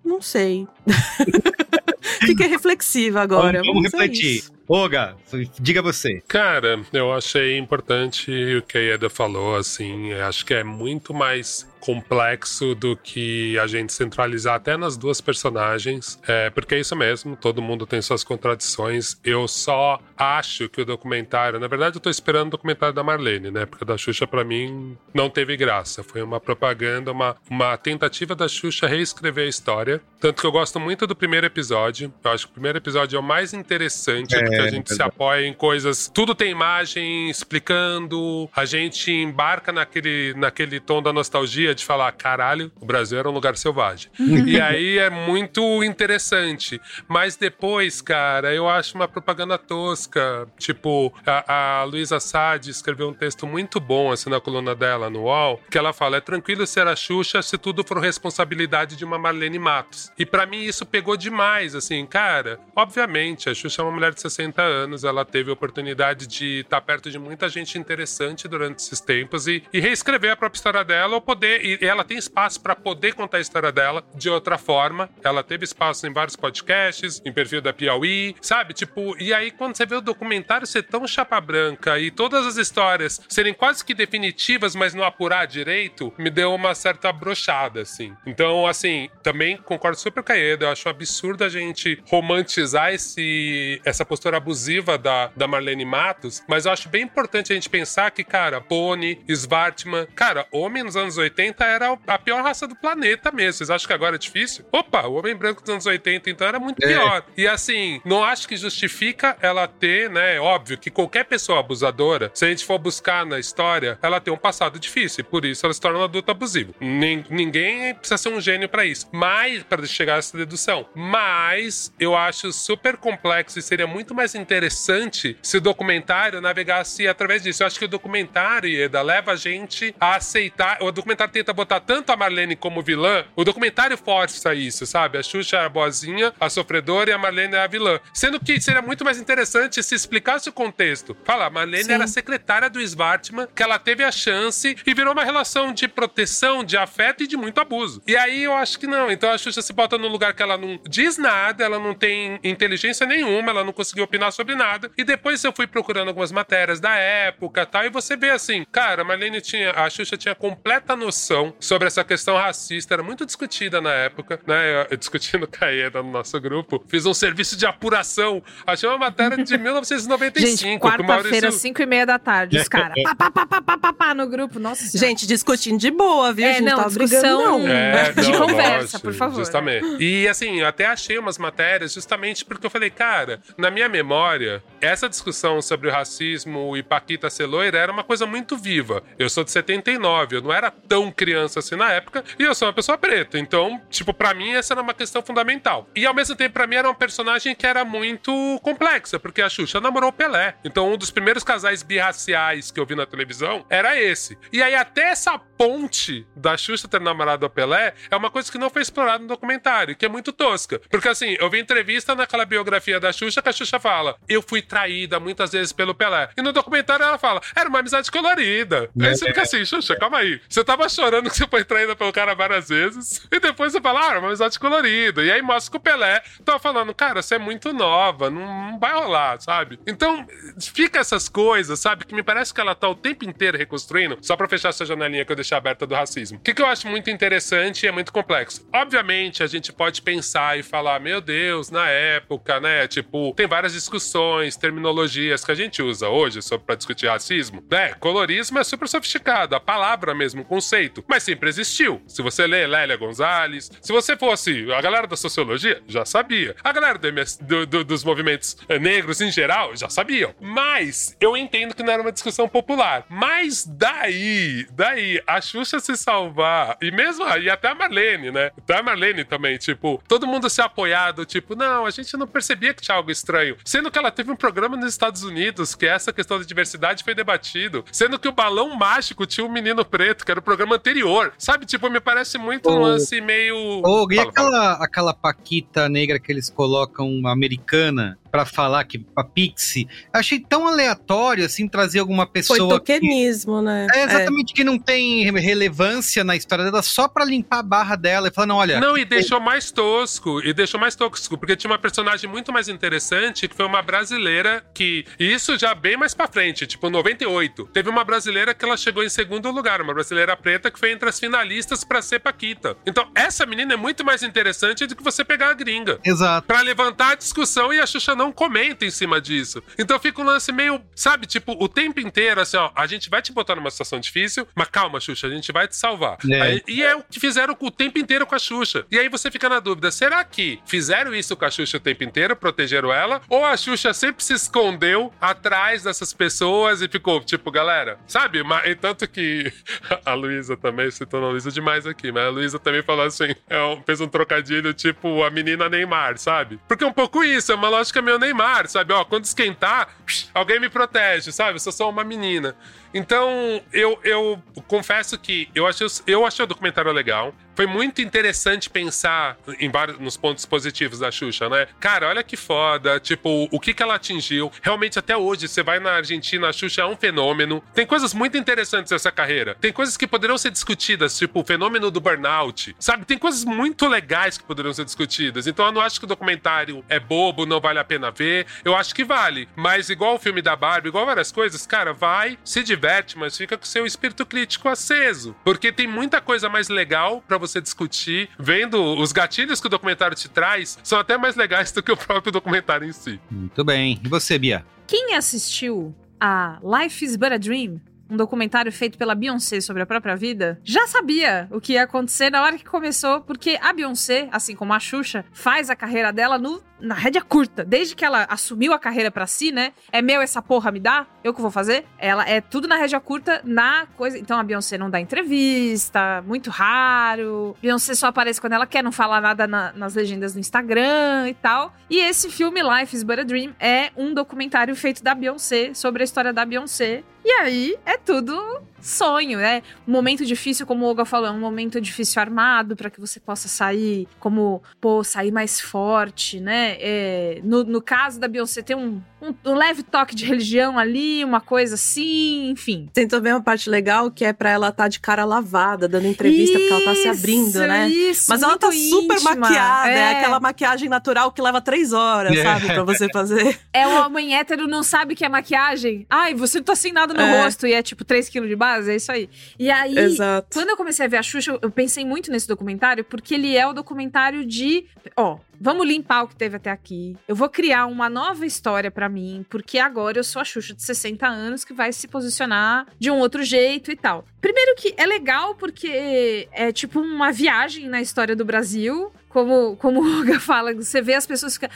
não sei. *laughs* *laughs* Fiquei reflexiva agora. Vamos, vamos é refletir. Olga, diga você. Cara, eu achei importante o que a Ieda falou, assim, acho que é muito mais complexo do que a gente centralizar até nas duas personagens, é, porque é isso mesmo, todo mundo tem suas contradições. Eu só acho que o documentário, na verdade, eu tô esperando o documentário da Marlene, né? Porque da Xuxa, pra mim, não teve graça. Foi uma propaganda, uma, uma tentativa da Xuxa reescrever a história. Tanto que eu gosto muito do primeiro episódio. Eu acho que o primeiro episódio é o mais interessante, É, porque a gente se verdade. apoia em coisas. Tudo tem imagem explicando. A gente embarca naquele, naquele tom da nostalgia de falar: caralho, o Brasil era um lugar selvagem. e aí é muito interessante. Mas depois, cara, eu acho uma propaganda tosca. Tipo, a, a Luísa Sade escreveu um texto muito bom, assim, na coluna dela no UOL, que ela fala: é tranquilo ser a Xuxa se tudo for responsabilidade de uma Marlene Matos. E pra mim isso pegou demais, assim, cara. Obviamente, a Xuxa é uma mulher de 60 anos, ela teve a oportunidade de estar perto de muita gente interessante durante esses tempos e, e reescrever a própria história dela ou poder. E ela tem espaço pra poder contar a história dela de outra forma. Ela teve espaço em vários podcasts, em perfil da Piauí, sabe? Tipo, e aí quando você vê o documentário ser tão chapa branca e todas as histórias serem quase que definitivas, mas não apurar direito, me deu uma certa brochada, assim. Então, assim, também concordo super com a Eda, eu acho um absurdo a gente romantizar esse, essa postura abusiva da, da Marlene Matos, mas eu acho bem importante a gente pensar que, cara, Pony, Svartman, cara, homem nos anos 80 era a pior raça do planeta mesmo. Vocês acham que agora é difícil? Opa, o homem branco dos anos 80 então era muito É. pior. E assim, não acho que justifica ela ter, né? Óbvio que qualquer pessoa abusadora, se a gente for buscar na história, ela tem um passado difícil. Por isso ela se torna um adulto abusivo. Nin- ninguém precisa ser um gênio pra isso. Mas, para chegar a essa dedução. Mas eu acho super complexo e seria muito mais interessante se o documentário navegasse através disso. Eu acho que o documentário, Ieda, leva a gente a aceitar. O documentário tenta botar tanto a Marlene como vilã, o documentário força isso, sabe? A Xuxa é a boazinha, a sofredora e a Marlene é a vilã. Sendo que seria muito mais interessante se explicasse o contexto. Fala, a Marlene Sim. era secretária do Svartman, que ela teve a chance e virou uma relação de proteção, de afeto e de muito abuso. E aí eu acho que não. Então a Xuxa se bota num lugar que ela não diz nada, ela não tem inteligência nenhuma, ela não conseguiu opinar sobre nada. E depois eu fui procurando algumas matérias da época e tal, e você vê assim, cara, a Marlene tinha, a Xuxa tinha completa noção sobre essa questão racista, era muito discutida na época, né? Eu, eu discutindo com a Ieda no nosso grupo, fiz um serviço de apuração, achei uma matéria de 1995. *laughs* Gente, com o quarta-feira, Maurício- 5 e meia da tarde, os caras. *laughs* Pá, pá, pá, pá, pá, pá, no grupo. Nossa senhora. Gente, discutindo de boa, viu? É, gente não, tá discussão- brigando, não. *laughs* É, De não, conversa, lógico, por favor. Justamente. E assim, eu até achei umas matérias justamente porque eu falei, cara, na minha memória, essa discussão sobre o racismo e Paquita ser loira era uma coisa muito viva. Eu sou de 79, eu não era tão criança assim na época, e eu sou uma pessoa preta. Então, tipo, pra mim essa era uma questão fundamental. E ao mesmo tempo, pra mim era um personagem que era muito complexa, porque a Xuxa namorou o Pelé. Então, um dos primeiros casais birraciais que eu vi na televisão era esse. E aí, até essa ponte da Xuxa ter namorado o Pelé é uma coisa que não foi explorada no documentário, que é muito tosca. Porque assim, eu vi entrevista naquela biografia da Xuxa que a Xuxa fala: Eu fui traída muitas vezes pelo Pelé. E no documentário ela fala: Era uma amizade colorida. Aí você fica assim, Xuxa, calma aí. Você tava chorando que você foi traída pelo cara várias vezes. E depois você fala: Ah, era uma amizade colorida. E aí mostra que o Pelé tava falando: Cara, você é muito nova, não, não vai rolar, sabe? Então, fica essas coisas, sabe? Que me parece que ela tá o tempo inteiro reconstruindo, só pra fechar essa janelinha que eu deixei aberta do racismo. O que, que eu acho muito interessante e é muito complexo? Obviamente, a gente pode pensar e falar, meu Deus, na época, né? Tipo, tem várias discussões, terminologias que a gente usa hoje pra discutir racismo, né? Colorismo é super sofisticado, a palavra mesmo, o conceito, mas sempre existiu. Se você lê Lélia Gonzalez, se você fosse a galera da sociologia, já sabia. A galera do MS do- do- dos movimentos eh, negros em geral, já sabiam. Mas eu entendo que não era uma discussão popular. Mas daí, daí, a Xuxa se salvar, e mesmo aí, até a Marlene, né? Até a Marlene também, tipo, todo mundo se apoiado, tipo, não, a gente não percebia que tinha algo estranho. Sendo que ela teve um programa nos Estados Unidos que essa questão da diversidade foi debatido. Sendo que o Balão Mágico tinha um menino preto, que era o programa anterior. Sabe, tipo, me parece muito um Ô, lance meio. Ô, e Fala, fala. aquela, aquela paquita negra que eles colocam, americana, pra falar que a Pixie, achei tão aleatório, assim, trazer alguma Foi pessoa que... tokenismo, né? É exatamente que não tem re- relevância na história dela, só pra limpar a barra dela e falar, não, olha... Não, e deixou mais tosco, e deixou mais tosco, porque tinha uma personagem muito mais interessante, que foi uma brasileira que, e isso já bem mais pra frente, tipo 98, teve uma brasileira que ela chegou em segundo lugar, uma brasileira preta que foi entre as finalistas pra ser Paquita. Então, essa menina é muito mais interessante do que você pegar a gringa. Exato. Pra levantar a discussão e a Xuxa não comenta em cima disso. Então fica um lance meio, sabe, tipo, o tempo inteiro, assim, ó, a gente vai te botar numa situação difícil, mas calma, Xuxa, a gente vai te salvar. É. Aí- e é o que fizeram o tempo inteiro com a Xuxa. E aí você fica na dúvida, será que fizeram isso com a Xuxa o tempo inteiro, protegeram ela? Ou a Xuxa sempre se escondeu atrás dessas pessoas e ficou, tipo, galera, sabe? Mas, e tanto que *laughs* a Luísa também, citou a Luísa demais aqui, mas a Luísa também falou assim, é um- fez um trocadilho, tipo, a menina Neymar, sabe? Porque é um pouco isso, é uma lógica meio Neymar, sabe? Ó, quando esquentar, alguém me protege, sabe? Eu sou só uma menina. Então, eu, eu confesso que eu achei, eu achei o documentário legal. Foi muito interessante pensar em vários, nos pontos positivos da Xuxa, né? Cara, olha que foda, tipo, o que, que ela atingiu. Realmente, até hoje, você vai na Argentina, a Xuxa é um fenômeno. Tem coisas muito interessantes nessa carreira. Tem coisas que poderiam ser discutidas, tipo o fenômeno do burnout. Sabe? Tem coisas muito legais que poderiam ser discutidas. Então, eu não acho que o documentário é bobo, não vale a pena ver. Eu acho que vale. Mas, igual o filme da Barbie, igual várias coisas, cara, vai, se diverte, mas fica com seu espírito crítico aceso. Porque tem muita coisa mais legal pra você discutir. Vendo os gatilhos que o documentário te traz, são até mais legais do que o próprio documentário em si. Muito bem. E você, Bia? Quem assistiu a Life is But a Dream, um documentário feito pela Beyoncé sobre a própria vida, já sabia o que ia acontecer na hora que começou, porque a Beyoncé, assim como a Xuxa, faz a carreira dela no na rédea curta. Desde que ela assumiu a carreira pra si, né? É meu essa porra, me dá? Eu que vou fazer? Ela é tudo na rédea curta, na coisa. Então a Beyoncé não dá entrevista, muito raro. Beyoncé só aparece quando ela quer, não fala nada na- nas legendas do Instagram e tal. E esse filme, Life is But a Dream, é um documentário feito da Beyoncé sobre a história da Beyoncé. E aí é tudo sonho, né? Um momento difícil, como o Olga falou, é um momento difícil armado para que você possa sair, como, pô, sair mais forte, né? É, no, no caso da Beyoncé, tem um, um, um leve toque de religião ali, uma coisa assim, enfim. Tem também uma parte legal que é pra ela estar de cara lavada, dando entrevista, porque ela tá se abrindo, Isso, né? isso, Mas ela tá super íntima. maquiada, é. É. aquela maquiagem natural que leva três horas, É. sabe? Pra você fazer. É o homem hétero não sabe que é maquiagem. Ai, você não tá sem nada no É. rosto e é tipo 3 quilos de base, é isso aí. E aí, Exato. quando eu comecei a ver a Xuxa, eu pensei muito nesse documentário, porque ele é o documentário de. Ó, vamos limpar o que teve até aqui. Eu vou criar uma nova história pra mim, porque agora eu sou a Xuxa de 60 anos que vai se posicionar de um outro jeito e tal. Primeiro que é legal porque é tipo uma viagem na história do Brasil. Como, como o Olga *laughs* fala, você vê as pessoas ficam.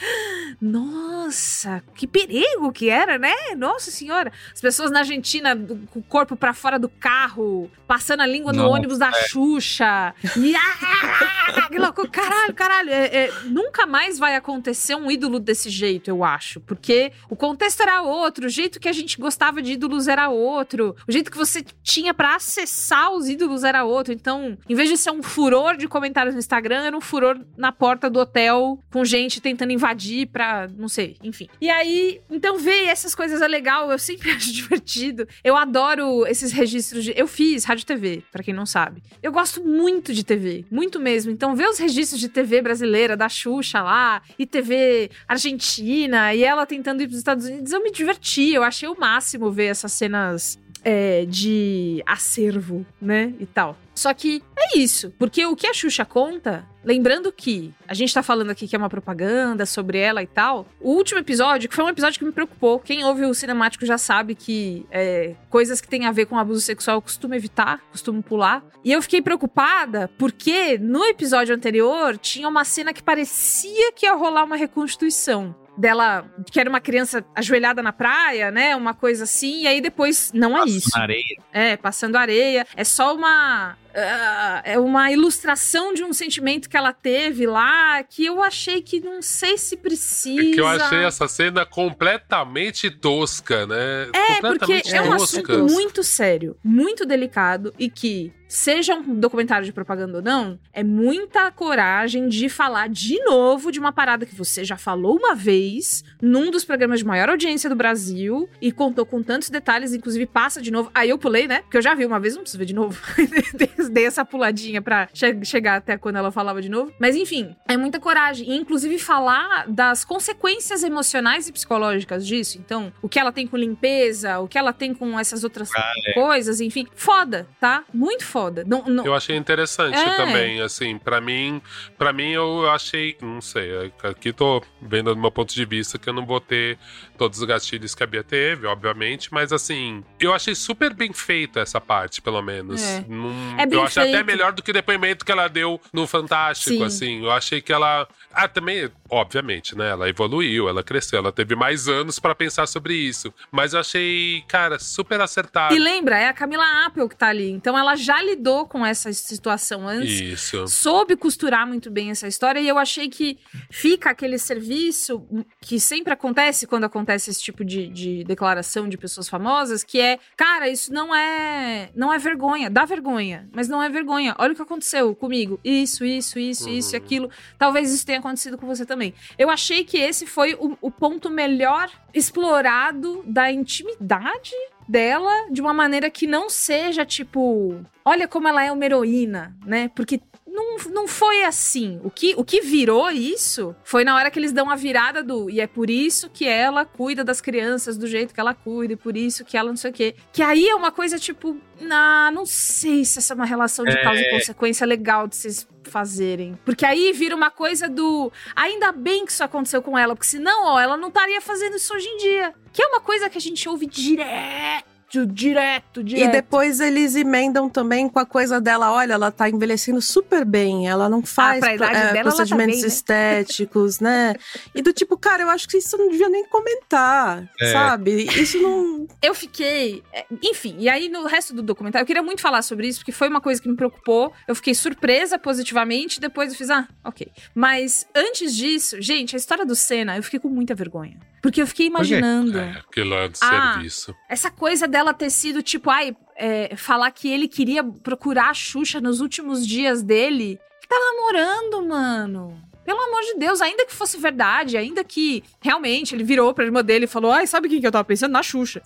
Nossa, que perigo que era, né? Nossa senhora. As pessoas na Argentina com o corpo pra fora do carro, passando a língua no ônibus da é. Xuxa. E ah, *laughs* que louco, caralho, caralho. É, é, nunca mais vai acontecer um ídolo desse jeito, eu acho. Porque o contexto era outro, o jeito que a gente gostava de ídolos era outro, o jeito que você tinha pra acessar os ídolos era outro. Então, em vez de ser um furor de comentários no Instagram, era um furor na porta do hotel com gente tentando invadir pra, não sei, enfim. E aí, então ver essas coisas é legal, eu sempre *laughs* acho divertido. Eu adoro esses registros de. Eu fiz rádio TV, pra quem não sabe. Eu gosto muito de TV, muito mesmo. Então, ver os registros de TV brasileira, da Xuxa lá, e TV argentina, e ela tentando ir pros Estados Unidos, eu me diverti. Eu achei o máximo ver essas cenas é, de acervo, né? E tal. Só que é isso, porque o que a Xuxa conta, lembrando que a gente tá falando aqui que é uma propaganda sobre ela e tal, o último episódio, que foi um episódio que me preocupou, quem ouve o cinemático já sabe que é, coisas que têm a ver com abuso sexual eu costumo evitar, costumo pular. E eu fiquei preocupada porque no episódio anterior tinha uma cena que parecia que ia rolar uma reconstituição dela, que era uma criança ajoelhada na praia, né? Uma coisa assim, e aí depois não é isso. Na areia. É, passando areia. É só uma. ah, é uma ilustração de um sentimento que ela teve lá que eu achei que não sei se precisa. É que eu achei essa cena completamente tosca, né? É, porque completamente é um tosca. assunto muito sério, muito delicado e que, seja um documentário de propaganda ou não, é muita coragem de falar de novo de uma parada que você já falou uma vez num dos programas de maior audiência do Brasil e contou com tantos detalhes, inclusive passa de novo. Aí eu pulei, né? Porque eu já vi uma vez, não preciso ver de novo. *laughs* Dei- essa puladinha pra che- chegar até quando ela falava de novo. Mas enfim, é muita coragem. E inclusive falar das consequências emocionais e psicológicas disso. Então, o que ela tem com limpeza, o que ela tem com essas outras Ah, é. coisas, enfim. Foda, tá? Muito foda. Não, não- Eu achei interessante É. também, assim, pra mim, para mim eu achei, não sei, aqui tô vendo do meu ponto de vista que eu não vou ter todos os gatilhos que a Bia teve, obviamente, mas assim, eu achei super bem feita essa parte, pelo menos. É. Num- É bem eu achei até feito. melhor do que o depoimento que ela deu no Fantástico, Sim. assim. Eu achei que ela, ah, também, obviamente, né, ela evoluiu, ela cresceu, ela teve mais anos pra pensar sobre isso, mas eu achei, cara, super acertado. E lembra, é a Camila Apple que tá ali. Então ela já lidou com essa situação antes. Isso. Soube costurar muito bem essa história e eu achei que fica aquele serviço que sempre acontece quando acontece esse tipo de, de declaração de pessoas famosas, que é, cara, isso não é não é vergonha, dá vergonha, mas não é vergonha. Olha o que aconteceu comigo. Isso, isso, isso, isso e aquilo. Talvez isso tenha acontecido com você também. Eu achei que esse foi o, o ponto melhor explorado da intimidade dela de uma maneira que não seja tipo, olha como ela é uma heroína, né? Porque não, não foi assim. O que, o que virou isso foi na hora que eles dão a virada do. E é por isso que ela cuida das crianças do jeito que ela cuida, e por isso que ela não sei o quê. Que aí é uma coisa tipo. Ah, não sei se essa é uma relação de É. causa e consequência legal de vocês fazerem. Porque aí vira uma coisa do. Ainda bem que isso aconteceu com ela, porque senão, ó, ela não estaria fazendo isso hoje em dia. Que é uma coisa que a gente ouve direto direto, direto. E depois eles emendam também com a coisa dela, olha, ela tá envelhecendo super bem, ela não faz pra idade é, dela, ela tá procedimentos bem, né? estéticos, né? E do tipo, cara, eu acho que isso não devia nem comentar, É. sabe? Isso não... Eu fiquei. é, Enfim, e aí no resto do documentário, eu queria muito falar sobre isso, porque foi uma coisa que me preocupou. Eu fiquei surpresa positivamente, depois eu fiz, ah, ok. Mas antes disso, gente, a história do Senna, eu fiquei com muita vergonha. Porque eu fiquei imaginando. É, aquilo é de Ah, serviço. Essa coisa dela ter sido, tipo, ai, é, falar que ele queria procurar a Xuxa nos últimos dias dele. Ele tá namorando, mano. Pelo amor de Deus, ainda que fosse verdade, ainda que realmente ele virou pra irmã dele e falou: Ai, sabe quem que eu tava pensando? Na Xuxa.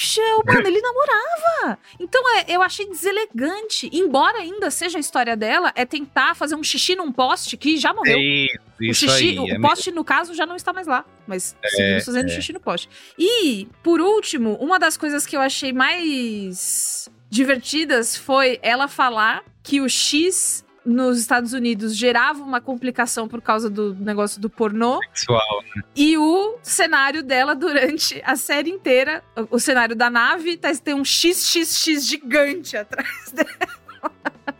Xuxa, mano, ele namorava. Então é, eu achei deselegante. Embora ainda seja a história dela, é tentar fazer um xixi num poste que já morreu. Isso, o xixi, aí, o é poste, no caso, já não está mais lá. Mas É, seguimos fazendo é. xixi no poste. E, por último, uma das coisas que eu achei mais divertidas foi ela falar que o X nos Estados Unidos gerava uma complicação por causa do negócio do pornô. Sexual, né? E o cenário dela durante a série inteira, o, cenário da nave, tá, tem um XXX gigante atrás *laughs* dela.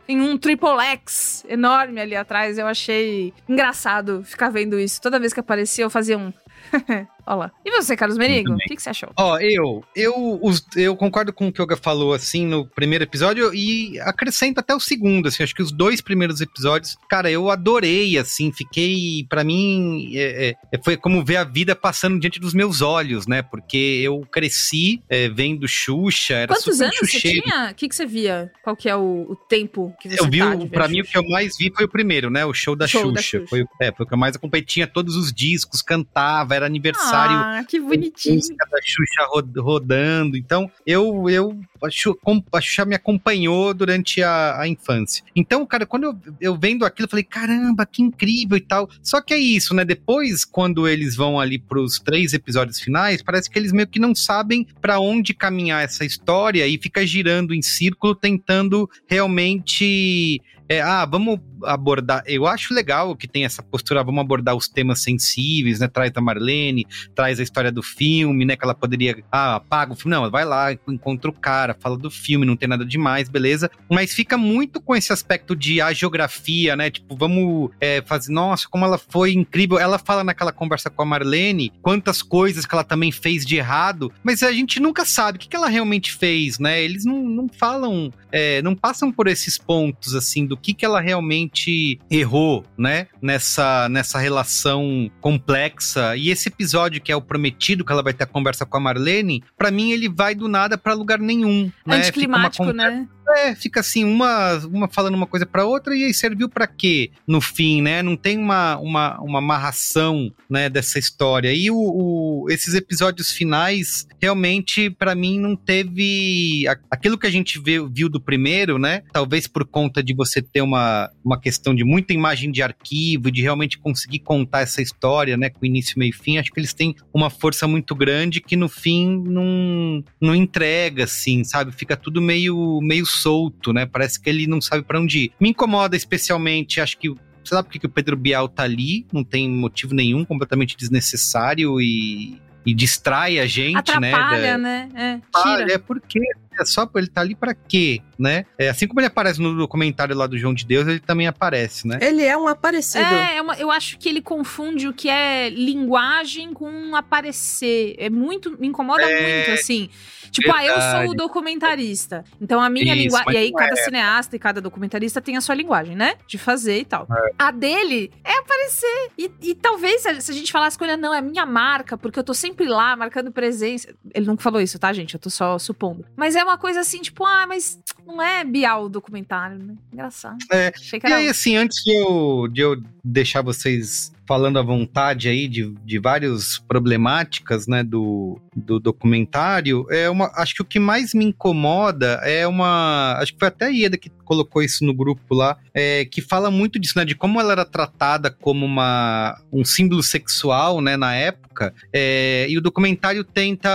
Tem um triple X enorme ali atrás. Eu achei engraçado ficar vendo isso. Toda vez que aparecia, eu fazia um. *laughs* Olha lá. E você, Carlos Merigo? O que, que você achou? Ó, eu, eu, os- eu concordo com o que o Yoga falou, assim, no primeiro episódio e acrescento até o segundo, assim, acho que os dois primeiros episódios, cara, eu adorei, assim, fiquei, pra mim, é, é, foi como ver a vida passando diante dos meus olhos, né, porque eu cresci é, vendo Xuxa, era Quantos anos você tinha? O que, que você via? Qual que é o, o tempo que você Eu vi, tá o- pra mim, o que eu mais vi foi o primeiro, né? O show da Show da Xuxa. Xuxa. Foi, o- é, foi o que eu mais acompanhei. Tinha todos os discos, cantava, era aniversário. Ah, que bonitinho. da Xuxa ro- rodando. Então, eu, eu a Xuxa me acompanhou durante a, a infância. Então, cara, quando eu, eu vendo aquilo, eu falei, caramba, que incrível e tal. Só que é isso, né? Depois, quando eles vão ali pros três episódios finais, parece que eles meio que não sabem pra onde caminhar essa história e fica girando em círculo, tentando realmente. É, ah, vamos abordar. Eu acho legal que tem essa postura, vamos abordar os temas sensíveis, né? Traz a Marlene, traz a história do filme, né? Que ela poderia. Ah, apaga o filme. Não, vai lá, encontra o cara, fala do filme, não tem nada demais, beleza. Mas fica muito com esse aspecto de a geografia, né? Tipo, vamos é, fazer. Nossa, como ela foi incrível. Ela fala naquela conversa com a Marlene quantas coisas que ela também fez de errado, mas a gente nunca sabe o que, que ela realmente fez, né? Eles não, não falam, é, não passam por esses pontos, assim, do que, que ela realmente errou, né? Nessa, nessa relação complexa. E esse episódio, que é o prometido, que ela vai ter a conversa com a Marlene, pra mim ele vai do nada pra lugar nenhum. Né? Anticlimático, conversa- né? É, fica assim, uma, uma falando uma coisa pra outra e aí serviu pra quê no fim, né? Não tem uma, uma, uma amarração, né, dessa história. E o, o- esses episódios finais, realmente, pra mim, não teve aquilo que a gente vê- viu do primeiro, né? Talvez por conta de você ter uma, uma questão de muita imagem de arquivo, de realmente conseguir contar essa história, né, com início, meio e fim. Acho que eles têm uma força muito grande que no fim não, não entrega, assim, sabe? Fica tudo meio, meio solto, né? Parece que ele não sabe pra onde ir. Me incomoda especialmente, acho que. Sei lá porque que o Pedro Bial tá ali, não tem motivo nenhum, completamente desnecessário e, e distrai a gente, né? Atrapalha, da- né? É, tira. é porque é só ele tá ali pra quê, né? É, assim como ele aparece no documentário lá do João de Deus, ele também aparece, né? Ele é um aparecido. É, é uma- eu acho que ele confunde o que é linguagem com aparecer. É muito. Me incomoda É, muito, assim. Tipo, ah, eu sou verdade. o documentarista. Então a minha linguagem. E aí, cada é. cineasta e cada documentarista tem a sua linguagem, né? De fazer e tal. É. A dele é aparecer. E, e talvez, se a gente falasse com ele, não, é a minha marca, porque eu tô sempre lá, marcando presença. Ele nunca falou isso, tá, gente? Eu tô só supondo. Mas é uma coisa assim, tipo, ah, mas não é Bial o documentário, né? Engraçado. É, E aí, assim, antes de eu, de eu deixar vocês falando à vontade aí de, de várias problemáticas, né, do, do documentário, é uma, acho que o que mais me incomoda é uma, acho que foi até a Ieda que colocou isso no grupo lá, é, que fala muito disso, né, de como ela era tratada como uma, um símbolo sexual, né, na época, é, e o documentário tenta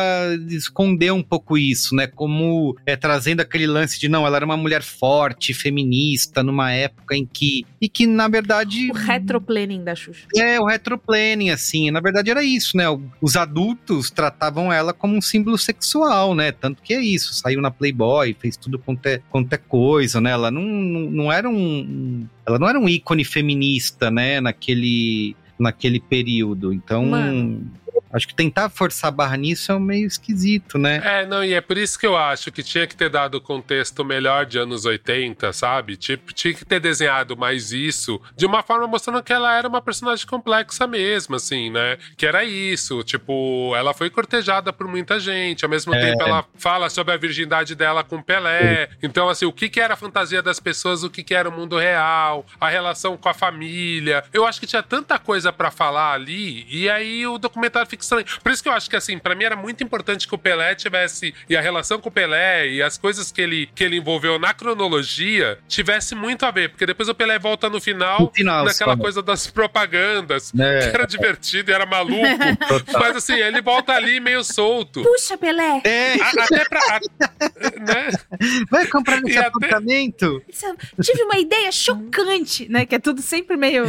esconder um pouco isso, né, como é, trazendo aquele lance de, não, ela era uma mulher forte, feminista, numa época em que, e que, na verdade... O retroplaning da Xuxa. É, É, o retroplanning, assim. Na verdade era isso, né? Os adultos tratavam ela como um símbolo sexual, né? Tanto que é isso. Saiu na Playboy, fez tudo quanto é, quanto é coisa, né? Ela não, não, não era um. Ela não era um ícone feminista, né? Naquele, naquele período. Então. Mano. Acho que tentar forçar a barra nisso é meio esquisito, né? É, não, e é por isso que eu acho que tinha que ter dado o contexto melhor de anos 80, sabe? Tipo, tinha que ter desenhado mais isso de uma forma mostrando que ela era uma personagem complexa mesmo, assim, né? Que era isso, tipo, ela foi cortejada por muita gente, ao mesmo É. tempo ela fala sobre a virgindade dela com Pelé. Então, assim, o que, que era a fantasia das pessoas, o que, que era o mundo real, a relação com a família. Eu acho que tinha tanta coisa pra falar ali, e aí o documentário fica estranho. Por isso que eu acho que, assim, pra mim era muito importante que o Pelé tivesse, e a relação com o Pelé, e as coisas que ele, que ele envolveu na cronologia, tivesse muito a ver, porque depois o Pelé volta no final, No final, naquela coisa das propagandas, É. que era divertido e era maluco. *laughs* Mas assim, ele volta ali meio solto. Puxa, Pelé! É, A- Até pra. a- né? vai comprar nesse E até- apartamento? Tive uma ideia chocante, né? Que é tudo sempre meio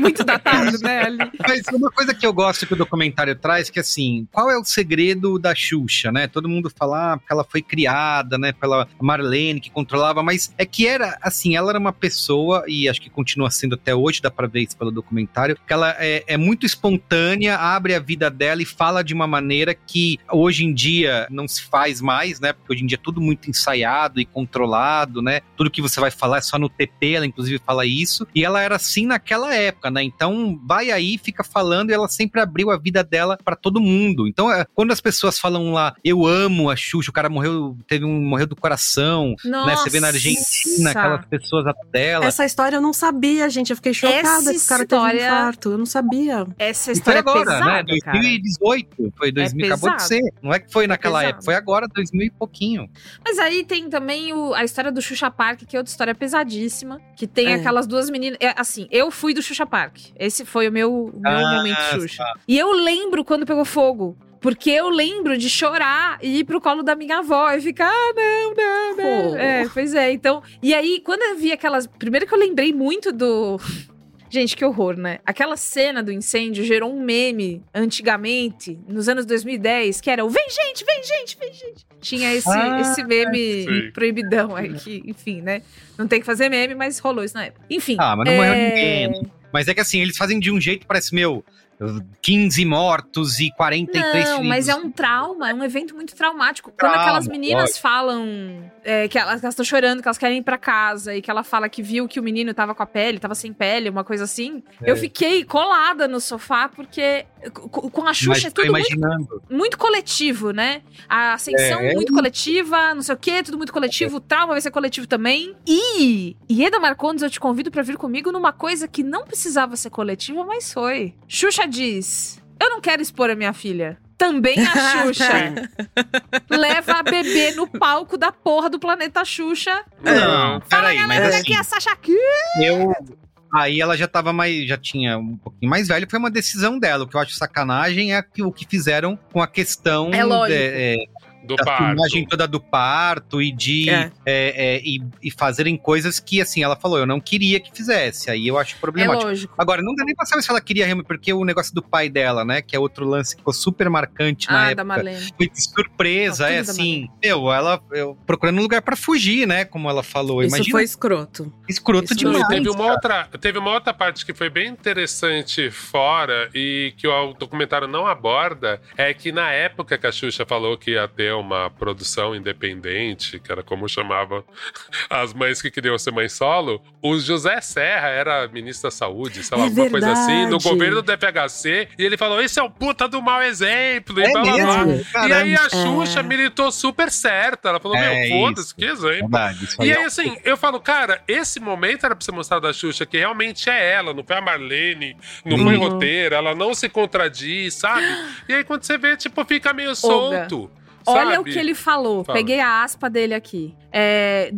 muito datado, né? Ali. Mas uma coisa que eu gosto que o documentário traz, que assim, qual é o segredo da Xuxa, né? Todo mundo fala ah, porque ela foi criada, né, pela Marlene, que controlava, mas é que era, assim, ela era uma pessoa, e acho que continua sendo até hoje, dá pra ver isso pelo documentário, que ela é, é muito espontânea, abre a vida dela e fala de uma maneira que hoje em dia não se faz mais, né? Porque hoje em dia é tudo muito ensaiado e controlado, né? Tudo que você vai falar é só no TP, ela inclusive fala isso. E ela era assim naquela época, né? Então vai aí, fica falando e ela sempre abriu a vida dela pra todo mundo. Então, é, quando as pessoas falam lá, eu amo a Xuxa, o cara morreu, teve um morreu do coração, né? Você vê na Argentina Nossa. aquelas pessoas dela. Essa história eu não sabia, gente. Eu fiquei chocada Essa que o cara história- teve um infarto. Eu não sabia. Essa E foi história agora, é pesada, né? cara. 2018. Foi 2000, acabou de ser. Não é que foi naquela pesado. época, foi agora, 2000 e pouquinho. Mas aí tem também o- a história do Xuxa Park, que é outra história pesadíssima. Que tem É. aquelas duas meninas. é, assim, eu fui do Xuxa Park. Esse foi o meu, meu Ah, momento Xuxa. tá. E eu lembro quando pegou fogo. Porque eu lembro de chorar e ir pro colo da minha avó e ficar, ah, não, não, não. Oh. É, pois é. Então. E aí, quando eu vi aquelas. Primeiro que eu lembrei muito do. Gente, que horror, né? Aquela cena do incêndio gerou um meme antigamente, nos anos 2010, que era o Vem gente, vem gente, vem gente. Tinha esse, Ah, esse meme proibidão aí, que, enfim, né? Não tem que fazer meme, mas rolou isso na época. Enfim. Ah, mas não morreu é, ninguém. Mas é que assim, eles fazem de um jeito, parece, meu, 15 mortos e 43 Não, mas é um trauma, é um evento muito traumático. Quando Trauma, aquelas meninas lógico. falam é, que elas estão chorando, que elas querem ir pra casa, e que ela fala que viu que o menino tava com a pele, tava sem pele, uma coisa assim. É. Eu fiquei colada no sofá, porque com a Mas Xuxa é tudo muito muito coletivo, né? A ascensão É. muito coletiva, não sei o quê, tudo muito coletivo, o trauma vai ser coletivo também. E Ieda Marcondes, eu te convido pra vir comigo numa coisa que não precisava ser coletiva, mas foi. Xuxa diz: Eu não quero expor a minha filha. Também a Xuxa *laughs* leva a bebê no palco da porra do planeta Xuxa. Não, Fala, peraí, mas galera, assim, aqui é a Sasha aqui. eu... Aí ela já tava mais, já tinha um pouquinho mais velho, foi uma decisão dela. O que eu acho sacanagem é que, o que fizeram com a questão É lógico. é, é, Do da parto. filmagem toda do parto e de É. é, é, e, e fazerem coisas que, assim, ela falou, eu não queria que fizesse. Aí eu acho É problemático. lógico. Agora, não dá nem pra saber se ela queria realmente, porque o negócio do pai dela, né? Que é outro lance que ficou super marcante na Ah, da época. Foi de surpresa, é assim. Meu, ela eu, procurando um lugar pra fugir, né? Como ela falou. Isso Imagina foi escroto. escroto isso demais. teve uma, cara. outra, teve uma outra parte que foi bem interessante fora e que o documentário não aborda, é que na época que a Xuxa falou que ia ter uma produção independente, que era como chamavam *laughs* as mães que queriam ser mãe solo, o José Serra era ministro da saúde, sei lá, É alguma coisa assim, verdade. governo do FHC, e ele falou, esse é o puta do mau exemplo, e É blá blá blá. mesmo? E aí a Xuxa É. militou super certa, ela falou, É meu, foda-se, que exemplo. Verdade, E é aí, um- assim, eu falo, cara, esse momento era pra ser mostrado da Xuxa, que realmente é ela, não foi a Marlene, não foi Uhum. roteiro, ela não se contradiz, sabe? *gasps* E aí, quando você vê, tipo, fica meio solto. Olha sabe? o que ele falou. Fala. Peguei a aspa dele aqui. É,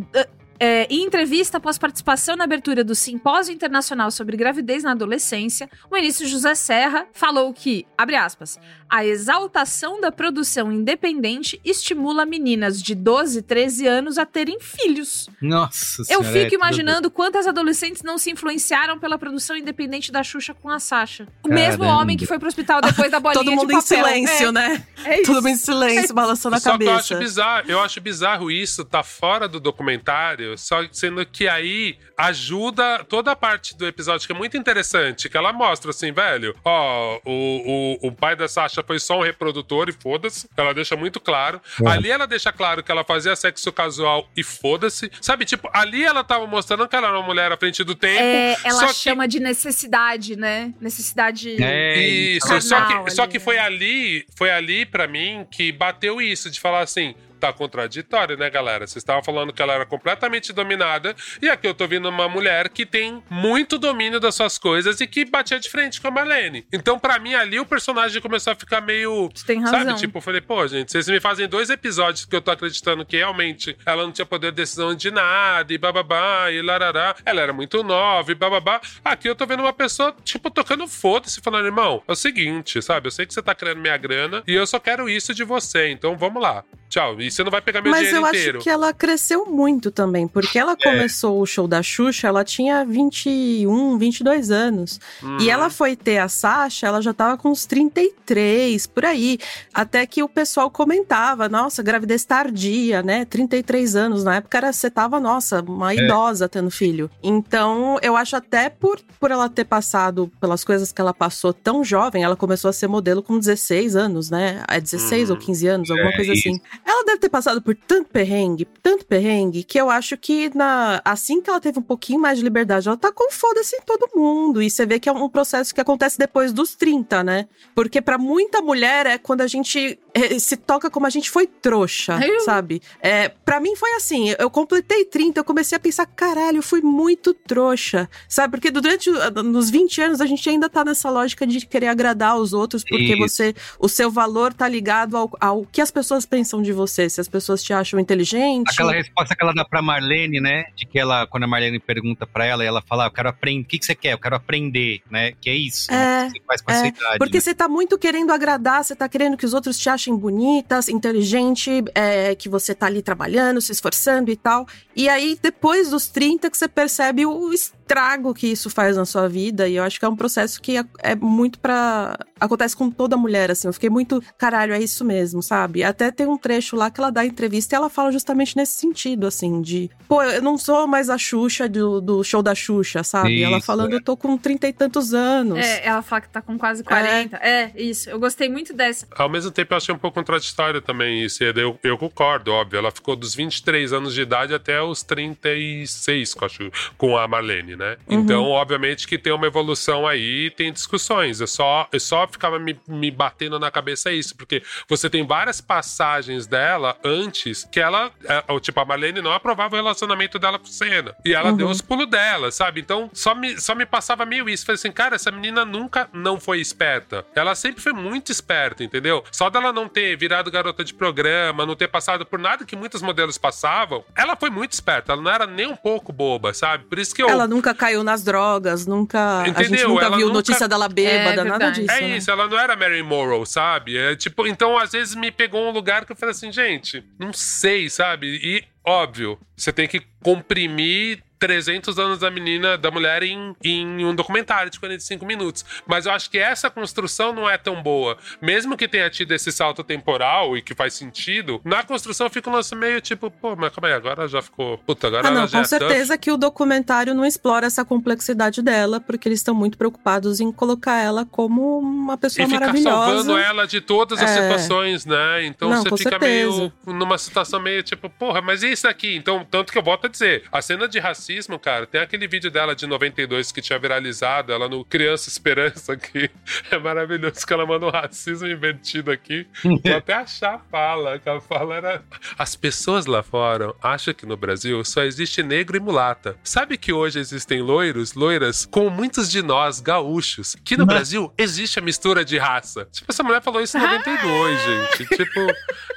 É, em entrevista após participação na abertura do Simpósio Internacional sobre Gravidez na Adolescência, o ministro José Serra falou que, abre aspas, a exaltação da produção independente estimula meninas de 12, 13 anos a terem filhos. Nossa Eu senhora, é fico tudo imaginando quantas adolescentes não se influenciaram pela produção independente da Xuxa com a Sasha. O mesmo Caramba. homem que foi pro hospital depois da *laughs* bolinha Todo mundo em silêncio, É. né? É isso. Todo mundo em silêncio, balançando a Só que eu cabeça. acho bizarro, eu acho bizarro isso, tá fora do documentário, só sendo que aí ajuda toda a parte do episódio que é muito interessante, que ela mostra assim, velho, ó, o, o, o pai da Sasha foi só um reprodutor e foda-se, ela deixa muito claro. É. Ali ela deixa claro que ela fazia sexo casual e foda-se. Sabe, tipo, ali ela tava mostrando que ela era uma mulher à frente do tempo. É, ela só que chama de necessidade, né? Necessidade. isso, carnal só que, ali, só que foi ali, foi ali para mim que bateu isso de falar assim, tá contraditório, né, galera? Vocês estavam falando que ela era completamente dominada e aqui eu tô vendo uma mulher que tem muito domínio das suas coisas e que batia de frente com a Marlene. Então, pra mim ali o personagem começou a ficar meio, tem sabe, razão. tipo, eu falei, pô, gente, vocês me fazem dois episódios que eu tô acreditando que realmente ela não tinha poder de decisão de nada e bababá e larará. Ela era muito nova e bababá. Aqui eu tô vendo uma pessoa, tipo, tocando foda-se, falando, irmão, é o seguinte, sabe? Eu sei que você tá querendo minha grana e eu só quero isso de você, então vamos lá. Tchau. E você não vai pegar meu Mas dinheiro eu inteiro. acho que ela cresceu muito também, porque ela começou o show da Xuxa, ela tinha 21, 22 anos. Uhum. E ela foi ter a Sasha, ela já tava com uns 33, por aí. Até que o pessoal comentava, nossa, gravidez tardia, né? 33 anos. Na época era, você tava, nossa, uma É. idosa tendo filho. Então, eu acho até por, por ela ter passado pelas coisas que ela passou tão jovem, ela começou a ser modelo com 16 anos, né? É 16 Uhum. ou 15 anos, alguma É, coisa assim. Ela deve ter passado por tanto perrengue, tanto perrengue, que eu acho que na assim que ela teve um pouquinho mais de liberdade, ela tá com foda-se em todo mundo. E você vê que é um processo que acontece depois dos 30, né? Porque pra muita mulher é quando a gente eh, se toca como a gente foi trouxa, Eu- sabe? É, para mim foi assim, eu completei 30, eu comecei a pensar, caralho, eu fui muito trouxa, sabe? Porque durante nos 20 anos a gente ainda tá nessa lógica de querer agradar os outros, porque Isso. você o seu valor tá ligado ao, ao que as pessoas pensam de você, se as pessoas te acham inteligente. Aquela resposta que ela dá pra Marlene, né? De que ela, quando a Marlene pergunta pra ela, ela fala, "Ah, eu quero aprender. O que, que você quer? Eu quero aprender, né? Que é isso. É, né, que você faz com a é, sua idade. porque né? você tá muito querendo agradar, você tá querendo que os outros te achem bonitas, inteligente, é, que você tá ali trabalhando, se esforçando e tal. E aí, depois dos 30, que você percebe o estrago que isso faz na sua vida. E eu acho que é um processo que é, é muito pra. Acontece com toda mulher, assim. Eu fiquei muito, caralho, é isso mesmo, sabe? Até tem um trecho lá que ela dá entrevista e ela fala justamente nesse sentido, assim, de. Pô, eu não sou mais a Xuxa do, do show da Xuxa, sabe? ela Isso, falando, é. eu tô com trinta e tantos anos. É, ela fala que tá com quase 40. É. isso. Eu gostei muito dessa. Ao mesmo tempo, eu achei um pouco contraditório também isso. Eu, eu concordo, óbvio. Ela ficou dos 23 anos de idade até os 36 com a, com a Marlene, né? Uhum. Então, obviamente que tem uma evolução aí, tem discussões. Eu só, eu só ficava me, me batendo na cabeça isso, porque você tem várias passagens dela antes que ela, é, tipo, a Marlene não aprovava o relacionamento dela com o Senna. E ela Uhum. deu os pulos dela, sabe? Então, só me, só me passava meio isso. Falei assim, cara, essa menina nunca não foi esperta. Ela sempre foi muito esperta, entendeu? Só dela não ter virado garota de programa, não ter passado por nada que muitos modelos passavam, ela foi muito esperta. Ela não era nem um pouco boba, sabe? Por isso que eu. Ela nunca caiu nas drogas, nunca. a gente Entendeu? nunca Ela viu nunca- notícia dela bêbada, nada disso. É né? isso, ela não era Mary Morrow, sabe? É tipo, então às vezes me pegou um lugar que eu falei assim, gente, não sei, sabe? E óbvio, você tem que comprimir 300 anos da menina, da mulher em, em um documentário de 45 minutos. Mas eu acho que essa construção não é tão boa. Mesmo que tenha tido esse salto temporal e que faz sentido, na construção eu fico nossa, meio tipo, pô, mas calma aí, agora já ficou. Puta, agora Ah, não, já com é tough. certeza que o documentário não explora essa complexidade dela, porque eles estão muito preocupados em colocar ela como uma pessoa E ficar maravilhosa. salvando ela de todas as É. situações, né? Então Não, você fica certeza. meio numa situação meio tipo, porra, mas e isso aqui? Então, tanto que eu volto a dizer, a cena de racismo racismo, cara, tem aquele vídeo dela de 92 que tinha viralizado, ela no Criança Esperança, que *laughs* é maravilhoso, que ela manda um racismo invertido aqui. Vou até achar a fala, que a fala era... As pessoas lá fora acham que no Brasil só existe negro e mulata. Sabe que hoje existem loiros, loiras, como muitos de nós, gaúchos, que no Brasil existe a mistura de raça. Tipo, essa mulher falou isso em 92, gente. Tipo,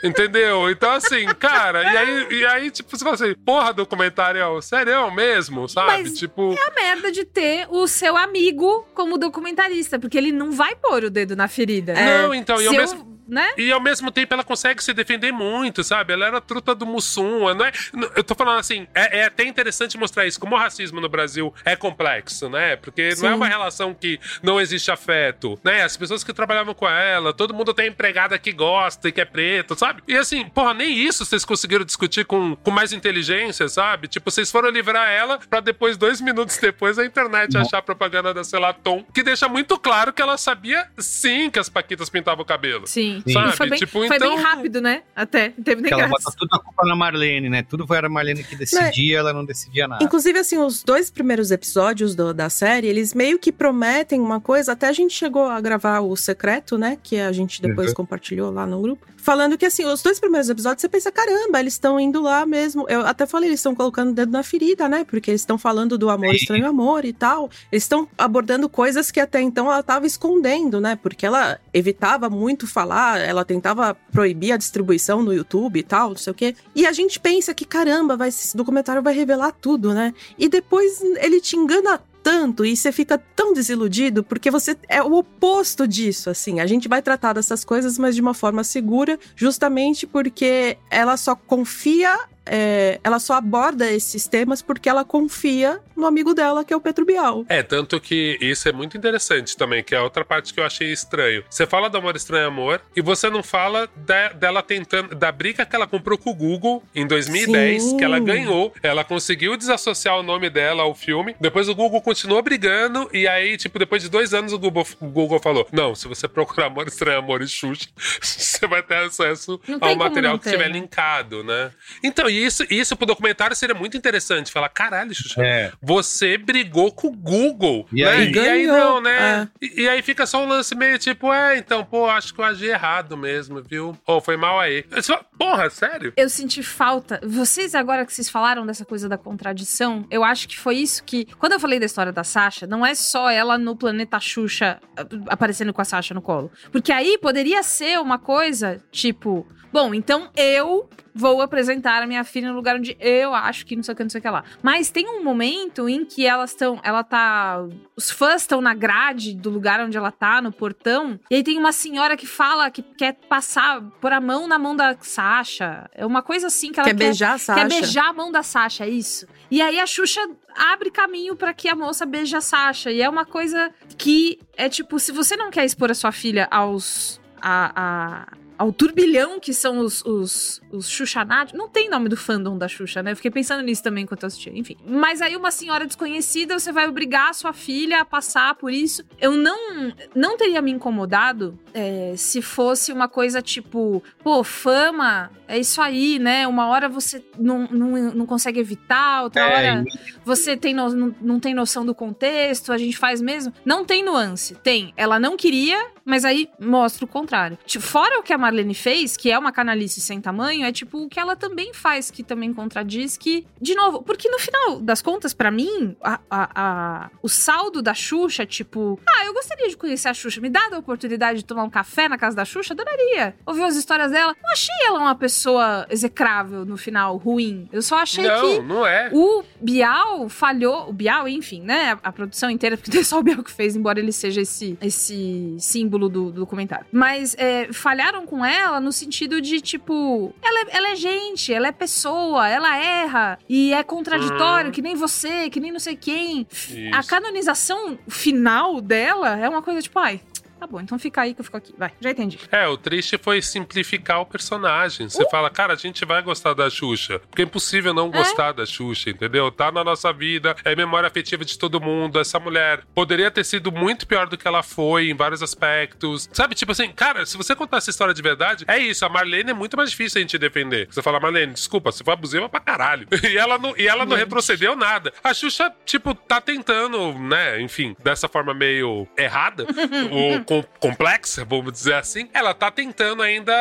entendeu? Então, assim, cara, e aí, e aí tipo, você fala assim, porra, documentário, sério mesmo, sabe? Mas tipo. É a merda de ter o seu amigo como documentarista, porque ele não vai pôr o dedo na ferida. Não, então, e Se ao eu- mesmo. Né? E ao mesmo tempo ela consegue se defender muito, sabe? Ela era truta do Mussum. Não é, eu tô falando assim, é, é até interessante mostrar isso, como o racismo no Brasil é complexo, né? Porque não é Sim. uma relação que não existe afeto, né? As pessoas que trabalhavam com ela, todo mundo tem empregada que gosta e que é preto, sabe? E assim, porra, nem isso vocês conseguiram discutir com, com mais inteligência, sabe? Tipo, vocês foram livrar ela pra depois, dois minutos depois, a internet achar a propaganda da Celaton, que deixa muito claro que ela sabia sim que as Paquitas pintavam o cabelo. Sim. Sabe? E foi bem, tipo, foi então... bem rápido, né? Até. Não teve nem Que ela bota tudo a culpa na Marlene, né? Tudo foi a Marlene que decidia, ela não decidia nada. Inclusive, assim, os dois primeiros episódios do- da série, eles meio que prometem uma coisa. Até a gente chegou a gravar o secreto, né? Que a gente depois Uhum. compartilhou lá no grupo. Falando que, assim, os dois primeiros episódios, você pensa, caramba, eles estão indo lá mesmo. Eu até falei, eles estão colocando o dedo na ferida, né? Porque eles estão falando do amor estranho amor e tal. Eles estão abordando coisas que até então ela estava escondendo, né? Porque ela evitava muito falar, ela tentava proibir a distribuição no YouTube e tal, não sei o quê. E a gente pensa que, caramba, vai, esse documentário vai revelar tudo, né? E depois ele te engana tanto e você fica tão desiludido porque você é o oposto disso, assim. A gente vai tratar dessas coisas, mas de uma forma segura, justamente porque ela só confia, é, ela só aborda esses temas porque ela confia no amigo dela, que é o Pedro Bial. É, tanto que isso é muito interessante também, que é a outra parte que eu achei estranho. Você fala do Amor Estranho Amor e você não fala da- dela tentando, da briga que ela comprou com o Google em 2010, Sim. que ela ganhou. Ela conseguiu desassociar o nome dela ao filme. Depois o Google continuou brigando e aí, tipo, depois de dois anos o Google, o Google falou: Não, se você procurar Amor Estranho Amor e Xuxa, *laughs* você vai ter acesso Não ao material que ter, tiver né? linkado, né? Então, isso, isso pro documentário seria muito interessante. Falar, caralho, Xuxa, É. você brigou com o Google. E né? aí? E aí não, né? E, e aí fica só um lance meio tipo, é, então, pô, acho que eu agi errado mesmo, viu? Ou foi mal aí. Você fala, Porra, sério? Eu senti falta. Vocês, agora que vocês falaram dessa coisa da contradição, eu acho que foi isso que. Quando eu falei da história da Sasha, não é só ela no planeta Xuxa a- aparecendo com a Sasha no colo. Porque aí poderia ser uma coisa tipo. Bom, então eu vou apresentar a minha filha no lugar onde eu acho que não sei o que, não sei o que lá. Mas tem um momento em que elas estão. Ela tá. Os fãs estão na grade do lugar onde ela tá, no portão. E aí tem uma senhora que fala que quer passar, pôr a mão na mão da Sasha. É uma coisa assim que ela Quer beijar a Sasha. Quer beijar a mão da Sasha, é isso. E aí a Xuxa abre caminho pra que a moça beije a Sasha. E é uma coisa que é tipo, se você não quer expor a sua filha aos. A, a- ao turbilhão que são os, os, os Xuxanatos. Não tem nome do fandom da Xuxa, né? Eu fiquei pensando nisso também enquanto eu assistia. Enfim. Mas aí uma senhora desconhecida, você vai obrigar a sua filha a passar por isso. Eu não, não teria me incomodado é, se fosse uma coisa tipo, pô, fama, é isso aí, né? Uma hora você não, não, não consegue evitar, outra É, hora você tem no- não, não tem noção do contexto, a gente faz mesmo. Não tem nuance. Tem. Ela não queria, mas aí mostra o contrário. Fora o que a Marlene fez, que é uma canalice sem tamanho, é tipo o que ela também faz, que também contradiz que, de novo, porque no final das contas, pra mim, a, a- a- o saldo da Xuxa, tipo, ah, eu gostaria de conhecer a Xuxa, me dá a oportunidade de tomar um café na casa da Xuxa, adoraria. Ouvir as histórias dela. Não achei ela uma pessoa execrável no final, ruim. Eu só achei não, que não é. o Bial falhou, o Bial, enfim, né? A, a produção inteira, porque *laughs* não é só o Bial que fez, embora ele seja esse, esse símbolo do, do documentário. Mas é, falharam com ela no sentido de, tipo, ela é, ela é gente, ela é pessoa, ela erra e é contraditório, Uhum. que nem você, que nem não sei quem. Isso. A canonização final dela é uma coisa tipo, ai. Tá bom, então fica aí que eu fico aqui. Vai, já entendi. É, o triste foi simplificar o personagem. Você fala, cara, a gente vai gostar da Xuxa. Porque é impossível não gostar da Xuxa, entendeu? Tá na nossa vida, é memória afetiva de todo mundo. Essa mulher poderia ter sido muito pior do que ela foi em vários aspectos. Sabe, tipo assim, cara, se você contar essa história de verdade, é isso. A Marlene é muito mais difícil a gente defender. Você fala, Marlene, desculpa, você foi abusiva pra caralho. *laughs* E ela não, e ela não retrocedeu nada. A Xuxa, tipo, tá tentando, né, enfim, dessa forma meio errada, *laughs* ou com- complexa, vamos dizer assim, ela tá tentando ainda,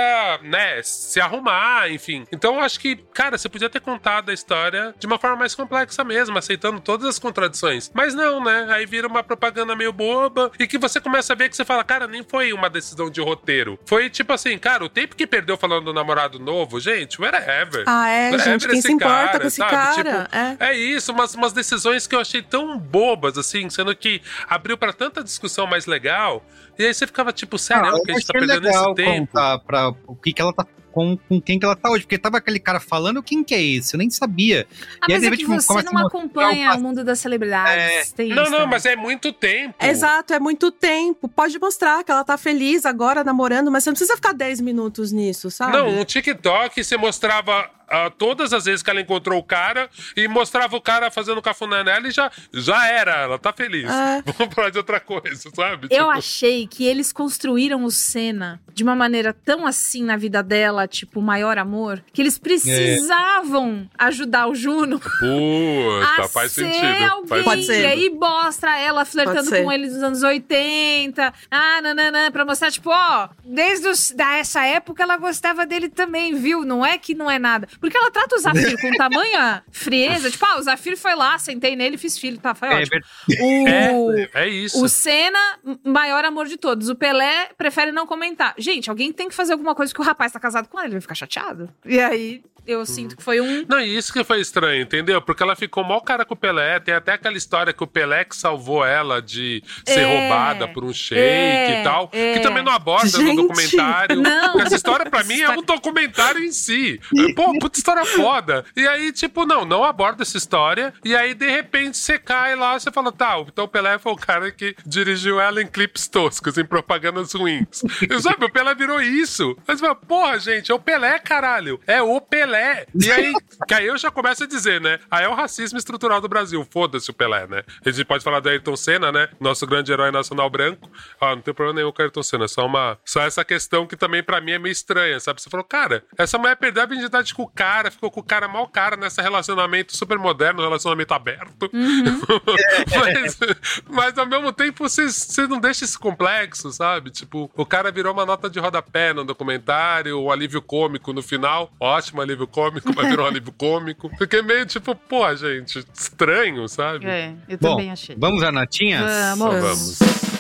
né, se arrumar, enfim. Então eu acho que, cara, você podia ter contado a história de uma forma mais complexa mesmo, aceitando todas as contradições. Mas não, né? Aí vira uma propaganda meio boba e que você começa a ver que você fala, cara, nem foi uma decisão de roteiro. Foi tipo assim, cara, o tempo que perdeu falando do namorado novo, gente, whatever. Ah, é, Whatever gente, quem se importa com esse cara? Tipo, É. é isso, umas, umas decisões que eu achei tão bobas, assim, sendo que abriu pra tanta discussão mais legal. E aí você ficava tipo, sério, Ah, que a gente tá perdendo legal esse tempo? pra o que, que ela tá. Com, com quem que ela tá hoje, porque tava aquele cara falando, quem que é esse? Eu nem sabia. Ah, E aí, mas de é que você começa a não acompanha o o mundo das celebridades. Tem Não, isso não, também. mas é muito tempo. Exato, é muito tempo. Pode mostrar que ela tá feliz agora namorando, mas você não precisa ficar 10 minutos nisso, sabe? Não, no TikTok você mostrava ah, todas as vezes que ela encontrou o cara e mostrava o cara fazendo cafuné nela e já, já era, ela tá feliz. É. *laughs* Vamos falar de outra coisa, sabe? Eu Tipo, achei que eles construíram o Senna de uma maneira tão assim na vida dela, tipo, o maior amor, que eles precisavam ajudar o Juno Puta, *laughs* a faz ser sentido. alguém. Faz Pode E aí mostra ela flertando com ele nos anos 80. Ah, nananã, pra mostrar, tipo, ó, desde os, da, essa época ela gostava dele também, viu? Não é que não é nada. Porque ela trata o Zafir com tamanha *laughs* frieza. Tipo, ah, o Zafir foi lá, sentei nele fiz filho. Tá, foi É ótimo. O, *laughs* É, é isso. o Senna, maior amor de todos. O Pelé prefere não comentar. Gente, alguém tem que fazer alguma coisa que o rapaz tá casado com ela, ele vai ficar chateado. E aí, eu sinto que foi um. Não, e isso que foi estranho, entendeu? Porque ela ficou mal cara com o Pelé. Tem até aquela história que o Pelé que salvou ela de ser É, roubada por um shake é, e tal. é. Que também não aborda Gente, no documentário. não. Essa história, pra mim, é um documentário em si. Pô, puta história foda. E aí, tipo, não, não aborda essa história. E aí, de repente, você cai lá você fala, tá, então o Pelé foi o cara que dirigiu ela em clipes toscos, em propagandas ruins. E, sabe, o Pelé virou isso. Mas, porra, gente, é o Pelé, caralho. É o Pelé. E aí, que aí eu já começo a dizer, né? Aí é o racismo estrutural do Brasil. Foda-se o Pelé, né? A gente pode falar do Ayrton Senna, né? Nosso grande herói nacional branco. Ah, não tem problema nenhum com o Ayrton Senna. Só uma. Só essa questão que também pra mim é meio estranha, sabe? Você falou, cara, essa mulher perdeu a habilidade com o cara, ficou com o cara mal cara nesse relacionamento super moderno, relacionamento aberto. *laughs* mas, mas ao mesmo tempo, você você não deixa esse complexo, sabe? Tipo, o cara virou uma nota de rodapé no documentário, o alívio cômico no final. Ótimo alívio cômico, mas virou um *laughs* alívio cômico. Fiquei meio tipo, pô, gente, estranho, sabe? É, eu Bom, também achei. vamos a notinhas? Vamos. Vamos.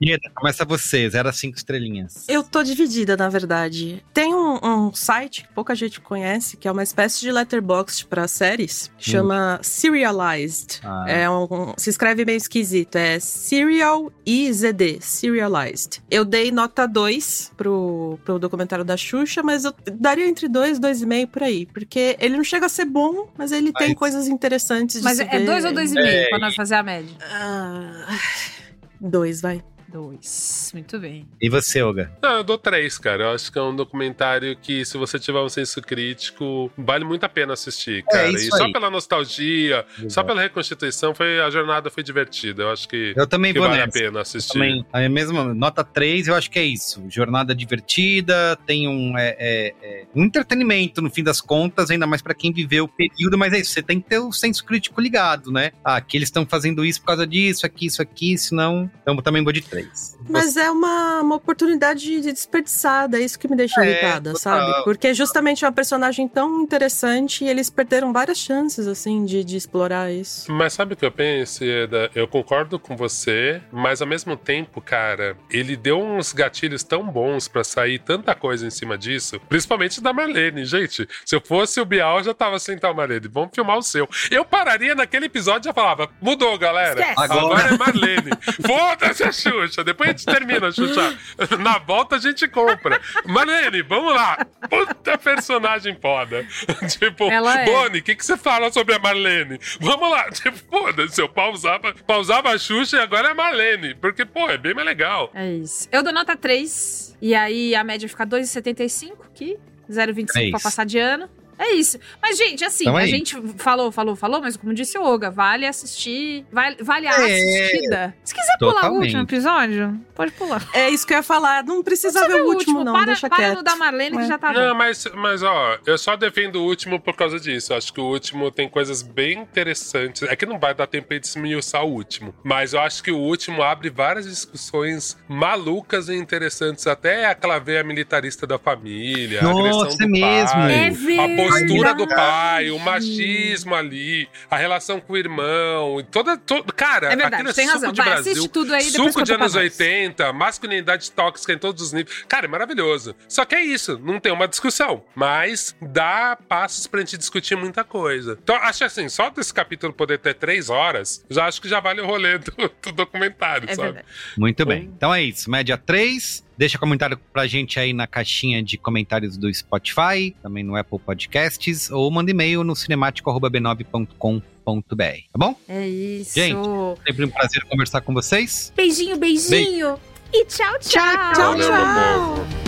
Ieda, começa você, 0 a 5 estrelinhas. Eu tô dividida, na verdade. Tem um, um site que pouca gente conhece, que é uma espécie de letterbox pra séries, que chama Serialized. Ah. É um, se escreve meio esquisito, é Serial IZD, Serialized. Eu dei nota 2 pro, pro documentário da Xuxa, mas eu daria entre 2 e 2,5 por aí, porque ele não chega a ser bom, mas ele tem Mas- coisas interessantes de Mas se é ver. dois ou dois e meio É, pra nós fazer a média? Ah, dois, vai. Dois. Muito bem. E você, Olga? Não, eu dou três, cara. Eu acho que é um documentário que, se você tiver um senso crítico, vale muito a pena assistir, cara. isso e só aí. pela nostalgia, só pela reconstituição, foi, a jornada foi divertida. Eu acho que, Eu também que vou vale nessa. a pena assistir. Também, a mesma nota 3, eu acho que é isso. Jornada divertida, tem um, é, é, é, um entretenimento, no fim das contas, ainda mais pra quem viveu o período, mas é isso, você tem que ter o senso crítico ligado, né? Ah, aqui eles estão fazendo isso por causa disso, aqui, isso aqui, senão. Então eu também vou de 3. Mas é uma, uma oportunidade de desperdiçada, é isso que me deixa É, irritada, total. sabe? Porque justamente é uma personagem tão interessante e eles perderam várias chances, assim, de, de explorar isso. Mas sabe o que eu penso, Eda? Eu concordo com você, mas ao mesmo tempo, cara, ele deu uns gatilhos tão bons pra sair tanta coisa em cima disso, principalmente da Marlene. Gente, se eu fosse o Bial, eu já tava assim, então, Marlene, vamos filmar o seu. Eu pararia naquele episódio e já falava, mudou, galera. Esquece. Agora, Agora. é Marlene. *laughs* Foda-se a Xuxa. Xuxa. Depois a gente termina, Xuxa. *laughs* Na volta a gente compra. Marlene, vamos lá. Puta personagem foda. *laughs* tipo, Ela é. Boni, o que, que você fala sobre a Marlene? Vamos lá. *laughs* Tipo, foda-se, eu pausava, pausava a Xuxa e agora é a Marlene. Porque, pô, é bem mais legal. É isso. Eu dou nota 3. E aí a média fica 2,75 aqui. 0,25 Três. pra passar de ano. É isso. Mas, gente, assim, Então é a isso. gente falou, falou, falou, mas como disse o Olga, vale assistir. Vale, vale a É. assistida. Se quiser pular o Totalmente. último episódio, pode pular. É isso que eu ia falar. Não precisa ver o último, não. para, deixa para quieto. no da Marlene que É. já tá Não, bom. mas, mas ó, eu só defendo o último por causa disso. Acho que o último tem coisas bem interessantes. É que não vai dar tempo de esmiuçar o último. Mas eu acho que o último abre várias discussões malucas e interessantes. Até aquela veia militarista da família, a Nossa, agressão do é mesmo. pai, É a postura do pai, o machismo ali, a relação com o irmão. e Toda, todo, cara, É verdade, aquilo é tem suco razão. de Vai, Brasil. assiste tudo aí, suco de anos nós. 80, masculinidade tóxica em todos os níveis. Cara, é maravilhoso. Só que é isso, não tem uma discussão. Mas dá passos pra gente discutir muita coisa. Então, acho assim, só desse capítulo poder ter três horas, já acho que já vale o rolê do, do documentário, É sabe? verdade. Muito bem. Então é isso. Média 3. Deixa comentário pra gente aí na caixinha de comentários do Spotify, também no Apple Podcasts, ou manda e-mail no cinemático.b9.com.br, tá bom? É isso. Gente. Sempre um prazer conversar com vocês. Beijinho, beijinho. E tchau, tchau. Tchau, Valeu, tchau.